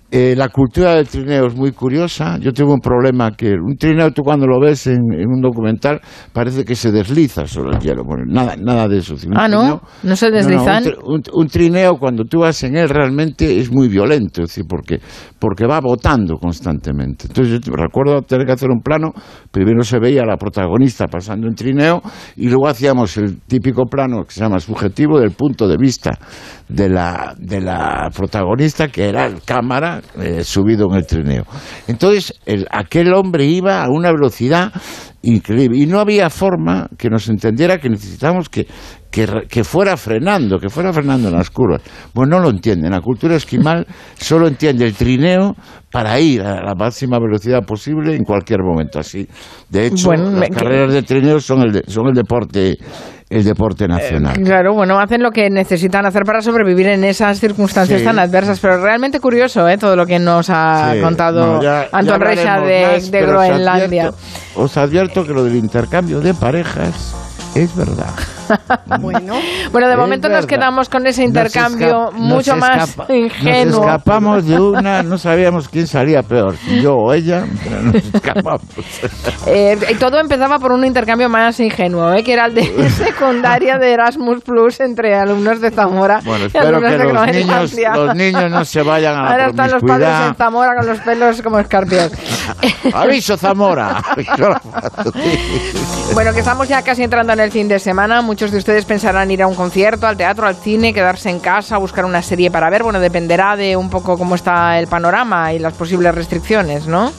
Eh, la cultura del trineo es muy curiosa. Yo tengo un problema que un trineo tú cuando lo ves en, en un documental parece que se desliza sobre el hielo. Bueno, nada, nada de eso. Ah, ¿no? trineo- ¿No se no, no, deslizan? un, tri- un- un trineo cuando tú vas en él realmente es muy violento, es decir, porque, porque va botando constantemente. Entonces yo recuerdo tener que hacer un plano, primero se veía a la protagonista pasando en trineo y luego hacíamos el típico plano que se llama subjetivo del punto de vista de la, de la protagonista, que era el cámara eh, subido en el trineo. Entonces el- aquel hombre iba a una velocidad increíble y no había forma que nos entendiera que necesitábamos que, que, que fuera frenando, que fuera frenando en las curvas. Bueno, no lo entienden. La cultura esquimal solo entiende el trineo para ir a la máxima velocidad posible en cualquier momento. Así, de hecho, Bueno, las que- carreras de trineo son el, de- son el deporte el deporte nacional. Claro, bueno, hacen lo que necesitan hacer para sobrevivir en esas circunstancias Sí. tan adversas, pero realmente curioso, ¿eh? Todo lo que nos ha Sí, contado no, ya- Anton de, más, Groenlandia. Os advierto que lo del intercambio de parejas es verdad. bueno. bueno, de momento nos quedamos con ese intercambio mucho más ingenuo. Nos escapamos de una, no sabíamos quién salía peor, yo o ella, pero nos escapamos. Eh, y todo empezaba por un intercambio más ingenuo, ¿eh? que era el de secundaria de Erasmus Plus entre alumnos de Zamora bueno, y espero alumnos que de los niños, los niños no se vayan a la Ahora están los padres en Zamora con los pelos como escarpios. Aviso Zamora. Bueno, que estamos ya casi entrando en el fin de semana. Muchos de ustedes pensarán ir a un concierto, al teatro, al cine, quedarse en casa, buscar una serie para ver. Bueno, dependerá de un poco cómo está el panorama y las posibles restricciones, ¿no?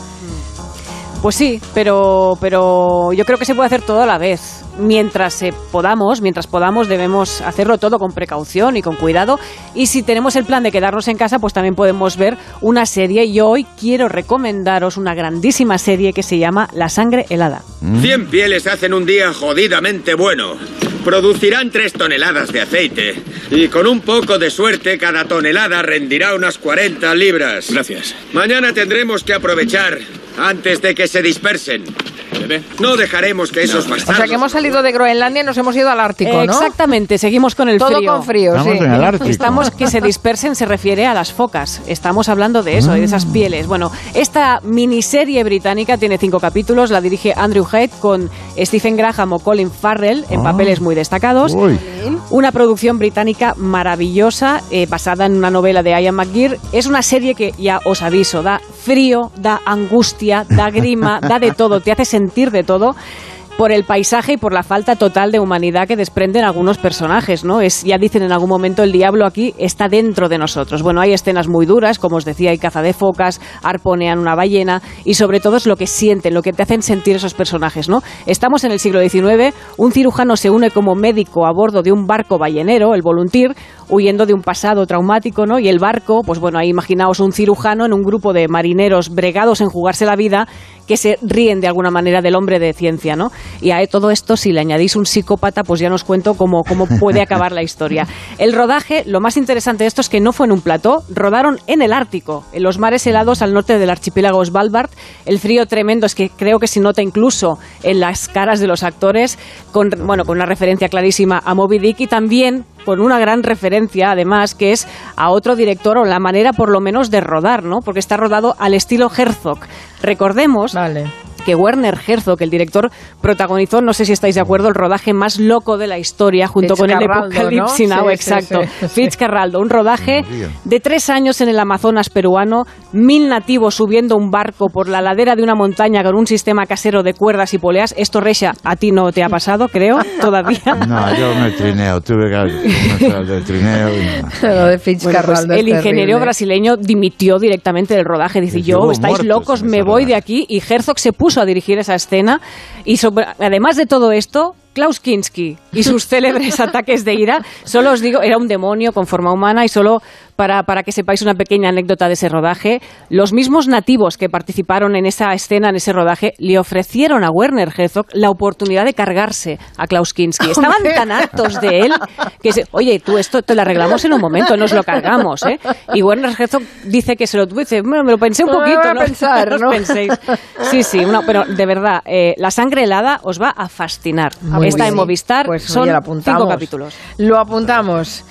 Pues sí, pero, pero yo creo que se puede hacer todo a la vez. Mientras eh, podamos, mientras podamos, debemos hacerlo todo con precaución y con cuidado. Y si tenemos el plan de quedarnos en casa, pues también podemos ver una serie. Y hoy quiero recomendaros una grandísima serie que se llama La sangre helada. 100 pieles hacen un día jodidamente bueno. Producirán 3 toneladas de aceite. Y con un poco de suerte, cada tonelada rendirá unas 40 libras. Gracias. Mañana tendremos que aprovechar antes de que se dispersen. No dejaremos que esos O bastardos... sea, que hemos salido de Groenlandia y nos hemos ido al Ártico, ¿no? Exactamente, seguimos con el Todo frío. con frío, Estamos sí. en el Ártico. Estamos que se dispersen, se refiere a las focas. Estamos hablando de eso, de esas Mm. pieles. Bueno, esta miniserie británica tiene cinco capítulos, la dirige Andrew Head con Stephen Graham o Colin Farrell en Ah. papeles muy destacados. Uy. Una producción británica maravillosa, eh, basada en una novela de Ian McGear. Es una serie que, ya os aviso, da frío, da angustia, da grima, da de todo, te hace sentir de todo por el paisaje y por la falta total de humanidad que desprenden algunos personajes, ¿no? Es, ya dicen en algún momento, el diablo aquí está dentro de nosotros. Bueno, hay escenas muy duras, como os decía, hay caza de focas, arponean una ballena, y sobre todo es lo que sienten, lo que te hacen sentir esos personajes, ¿no? Estamos en el siglo XIX, un cirujano se une como médico a bordo de un barco ballenero, el Volunteer, huyendo de un pasado traumático, ¿no? Y el barco, pues bueno, ahí imaginaos un cirujano en un grupo de marineros bregados en jugarse la vida que se ríen de alguna manera del hombre de ciencia, ¿no? Y a todo esto, si le añadís un psicópata, pues ya nos cuento cómo, cómo puede acabar la historia. El rodaje, lo más interesante de esto es que no fue en un plató, rodaron en el Ártico, en los mares helados al norte del archipiélago Svalbard. El frío tremendo es que creo que se nota incluso en las caras de los actores, con, bueno, con una referencia clarísima a Moby Dick y también con una gran referencia, además, que es a otro director o la manera, por lo menos, de rodar, ¿no? Porque está rodado al estilo Herzog. Recordemos que Werner Herzog, el director, protagonizó, no sé si estáis de acuerdo, el rodaje más loco de la historia, junto con el Apocalipsis ¿no? Now, Sí, sí, exacto. sí. Fitzcarraldo, un rodaje de tres años en el Amazonas peruano, mil nativos subiendo un barco por la ladera de una montaña con un sistema casero de cuerdas y poleas. Esto, Reisha, a ti no te ha pasado, creo, todavía. No, yo me trineo, tuve que hacer de trineo. Y no. Lo de Bueno, pues el ingeniero terrible. brasileño dimitió directamente del rodaje. Dice, yo, estáis muertos locos, me voy de aquí. Y Herzog se puso a dirigir esa escena. Y además de todo esto, Klaus Kinski y sus célebres ataques de ira, solo os digo, era un demonio con forma humana y solo para, para que sepáis una pequeña anécdota de ese rodaje, los mismos nativos que participaron en esa escena, en ese rodaje, le ofrecieron a Werner Herzog la oportunidad de cargarse a Klaus Kinski. Estaban tan hartos de él que, se, oye, tú esto te lo arreglamos en un momento, nos lo cargamos, ¿eh? Y Werner Herzog dice que se lo tuvo dice, bueno, me lo pensé un No poquito, voy a ¿no? pensar, ¿no? penséis. Sí, sí, una- pero de verdad, eh, la sangre helada os va a fascinar. Muy Está bien. en Movistar, Pues, son cinco capítulos. Lo apuntamos.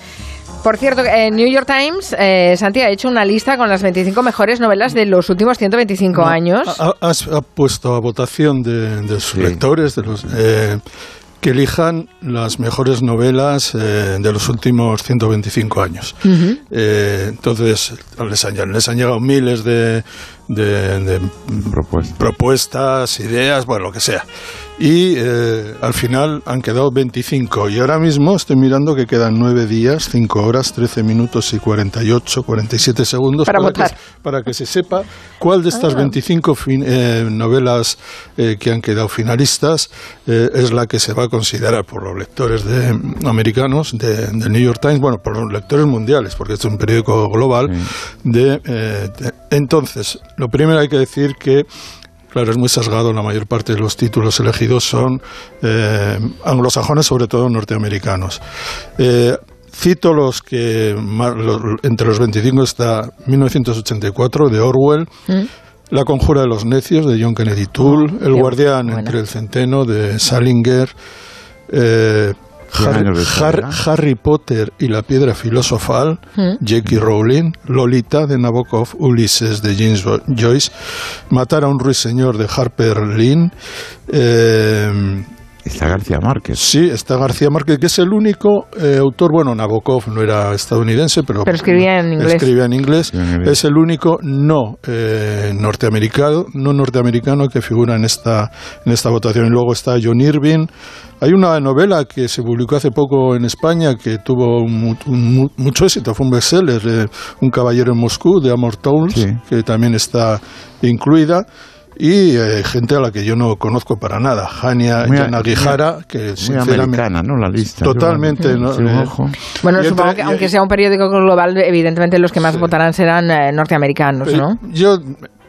Por cierto, en New York Times, eh, Santi ha hecho una lista con las 25 mejores novelas de los últimos 125 años. Ha, has- ha puesto a votación de, de sus lectores de los, eh, que elijan las mejores novelas eh, de los últimos 125 años. Eh, entonces, les han, les han llegado miles de, de- de propuestas, ideas, bueno, lo que sea. Y eh, al final han quedado 25. Y ahora mismo estoy mirando que quedan 9 días, 5 horas, 13 minutos y 48, 47 segundos Para que, votar. para que se sepa cuál de estas Ah. 25 fin- eh, novelas eh, que han quedado finalistas eh, es la que se va a considerar por los lectores de, americanos de, del New York Times, bueno, por los lectores mundiales, porque es un periódico global. De, eh, de- entonces, lo primero hay que decir que Claro, es muy sesgado. La mayor parte de los títulos elegidos son eh, anglosajones, sobre todo norteamericanos. Eh, cito los que los- entre los 25 está 1984 de Orwell. La conjura de los necios de John Kennedy Toole, El guardián entre el centeno de Salinger, eh, Harry, Potter y la piedra filosofal, Mm. J.K. Rowling, Lolita de Nabokov, Ulises de James Joyce, Matar a un ruiseñor de Harper Lynn. eh, Está García Márquez. Sí, está García Márquez, que es el único eh, autor, bueno, Nabokov no era estadounidense, pero, Pero escribía en inglés. escribía en inglés. Es el único no eh, norteamericano, no norteamericano que figura en esta, en esta votación. Y luego está John Irving. Hay una novela que se publicó hace poco en España que tuvo un mu- mucho éxito, fue un bestseller, eh, Un caballero en Moscú, de Amor Towles, que también está incluida. Y eh, gente a la que yo no conozco para nada, Hania Muy- Yanagihara, que sinceramente... americana, ¿no? La lista. Totalmente, Eh, ojo. Bueno, Y supongo entre- que aunque sea un periódico global, evidentemente los que más votarán serán eh, norteamericanos, Eh, ¿no? Yo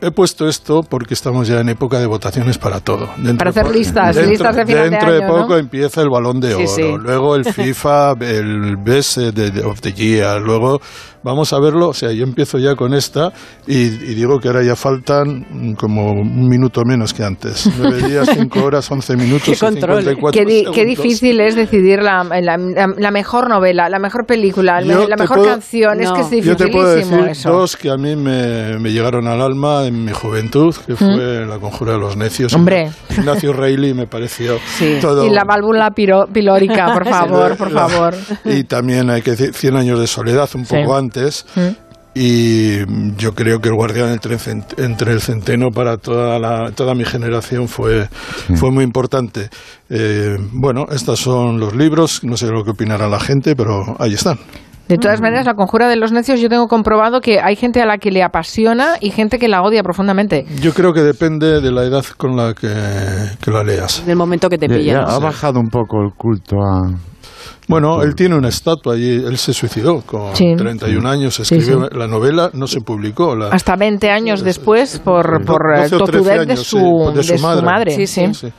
he puesto esto porque estamos ya en época de votaciones para todo. Dentro Para hacer listas, dentro- listas de final de Dentro de año, poco ¿no? empieza el Balón de Oro, sí. luego el FIFA, el Best de, de- of the Year, luego vamos a verlo, o sea, yo empiezo ya con esta y, y digo que ahora ya faltan como un minuto menos que antes. Nueve días, cinco horas, once minutos y 54 Qué, di- qué difícil es decidir la, la- la- mejor novela, la mejor película, la, Yo la te mejor puedo- canción. Es que es Yo te puedo dificilísimo decir eso. dos que a mí me, me llegaron al alma en mi juventud, que fue La Conjura de los Necios. Hombre. Ignacio Reilly me pareció todo... Y la válvula piro- pilórica, por favor, por La- favor. Y también hay que decir Cien años de soledad, un Sí. poco antes. Y yo creo que el guardián entre, el cent- entre el centeno para toda, la, toda mi generación fue, fue muy importante. Eh, bueno, estos son los libros, no sé lo que opinará la gente, pero ahí están. De todas maneras, la conjura de los necios yo tengo comprobado que hay gente a la que le apasiona y gente que la odia profundamente. Yo creo que depende de la edad con la que, que la leas. Del momento que te Ya- pilla. ya ¿no? ha bajado un poco el culto a... Bueno, él tiene una estatua allí, él se suicidó con Sí. 31 años, escribió sí. la novela, no se publicó. La, Hasta 20 años después por, por eh, 12 o 13 totudez de años, su, sí, de su madre. Sí, sí.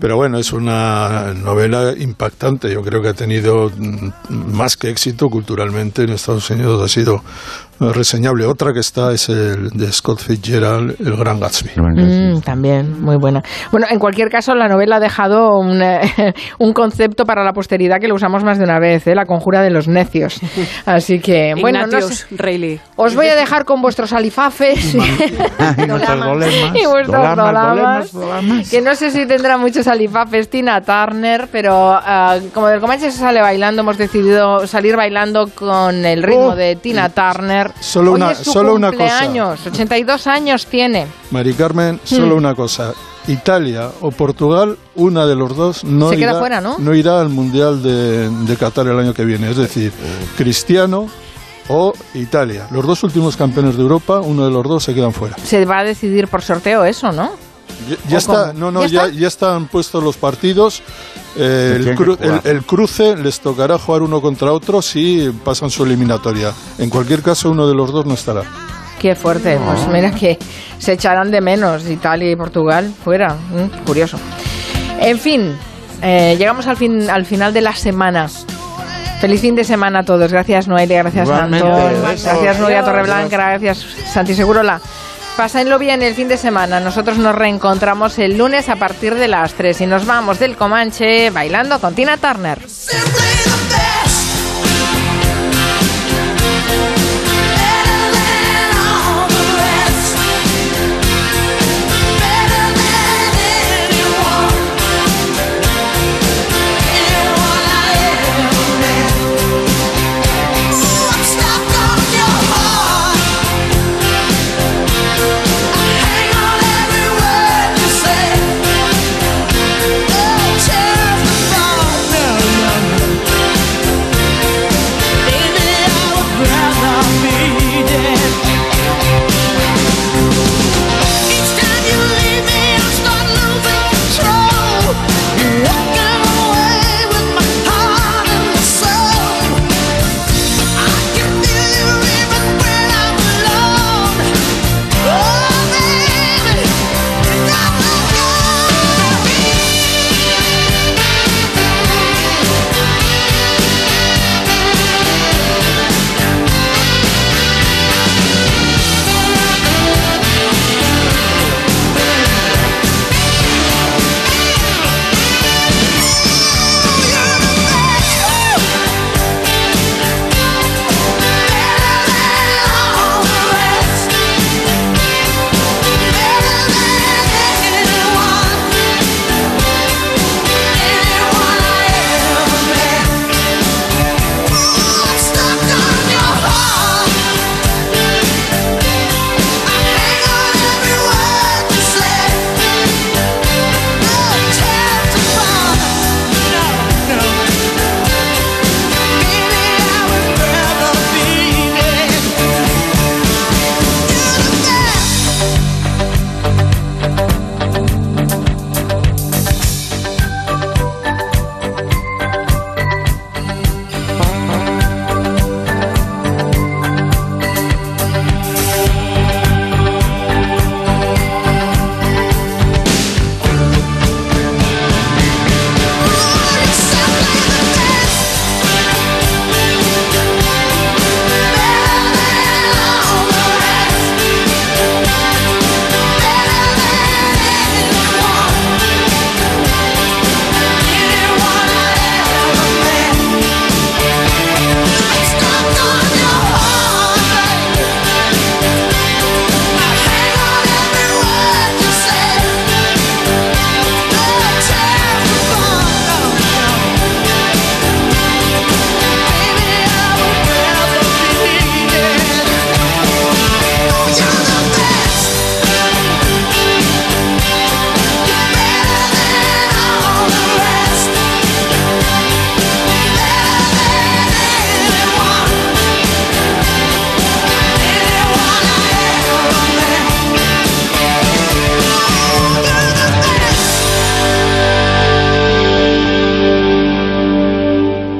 Pero bueno, es una novela impactante. Yo creo que ha tenido mm, más que éxito culturalmente en Estados Unidos. Ha sido eh, reseñable. Otra que está es el de Scott Fitzgerald, El Gran Gatsby. Mm, también, muy buena. Bueno, en cualquier caso, la novela ha dejado un, un concepto para la posteridad que lo usamos más de una vez, ¿eh? la conjura de los necios. Así que, bueno, no Ignatius sé. Reilly. Os voy a dejar con vuestros alifafes y nuestros dolemas. y vuestros Dolamas, que no sé si tendrá muchos alifafes Tina Turner, pero ah, como del Comanche se sale bailando, hemos decidido salir bailando con el ritmo Oh, de Tina Turner. solo Hoy una- es su solo una cosa. cumpleaños, 82 años tiene. Mari Carmen, solo Hmm. una cosa. Italia o Portugal, una de los dos no, Se queda irá, fuera, ¿no? irá al Mundial de, de Qatar el año que viene. Es decir, Cristiano o Italia. Los dos últimos campeones de Europa, uno de los dos se quedan fuera. Se va a decidir por sorteo eso, ¿no? Ya, ya ¿O está, no, no, ¿Ya ya, ya están puestos los partidos. Eh, cru- el- el cruce les tocará jugar uno contra otro si pasan su eliminatoria. En cualquier caso, uno de los dos no estará. Qué fuerte. Pues mira que se echarán de menos Italia y Portugal fuera. Mm, curioso. En fin, eh, llegamos al, fin, al final de la semana. Feliz fin de semana a todos. Gracias Noelia, gracias Igualmente. Antón, gracias Nuria. Torreblanca, gracias Santi Segurola. Pásenlo bien el fin de semana. Nosotros nos reencontramos el lunes a partir de las 3 y nos vamos del Comanche bailando con Tina Turner.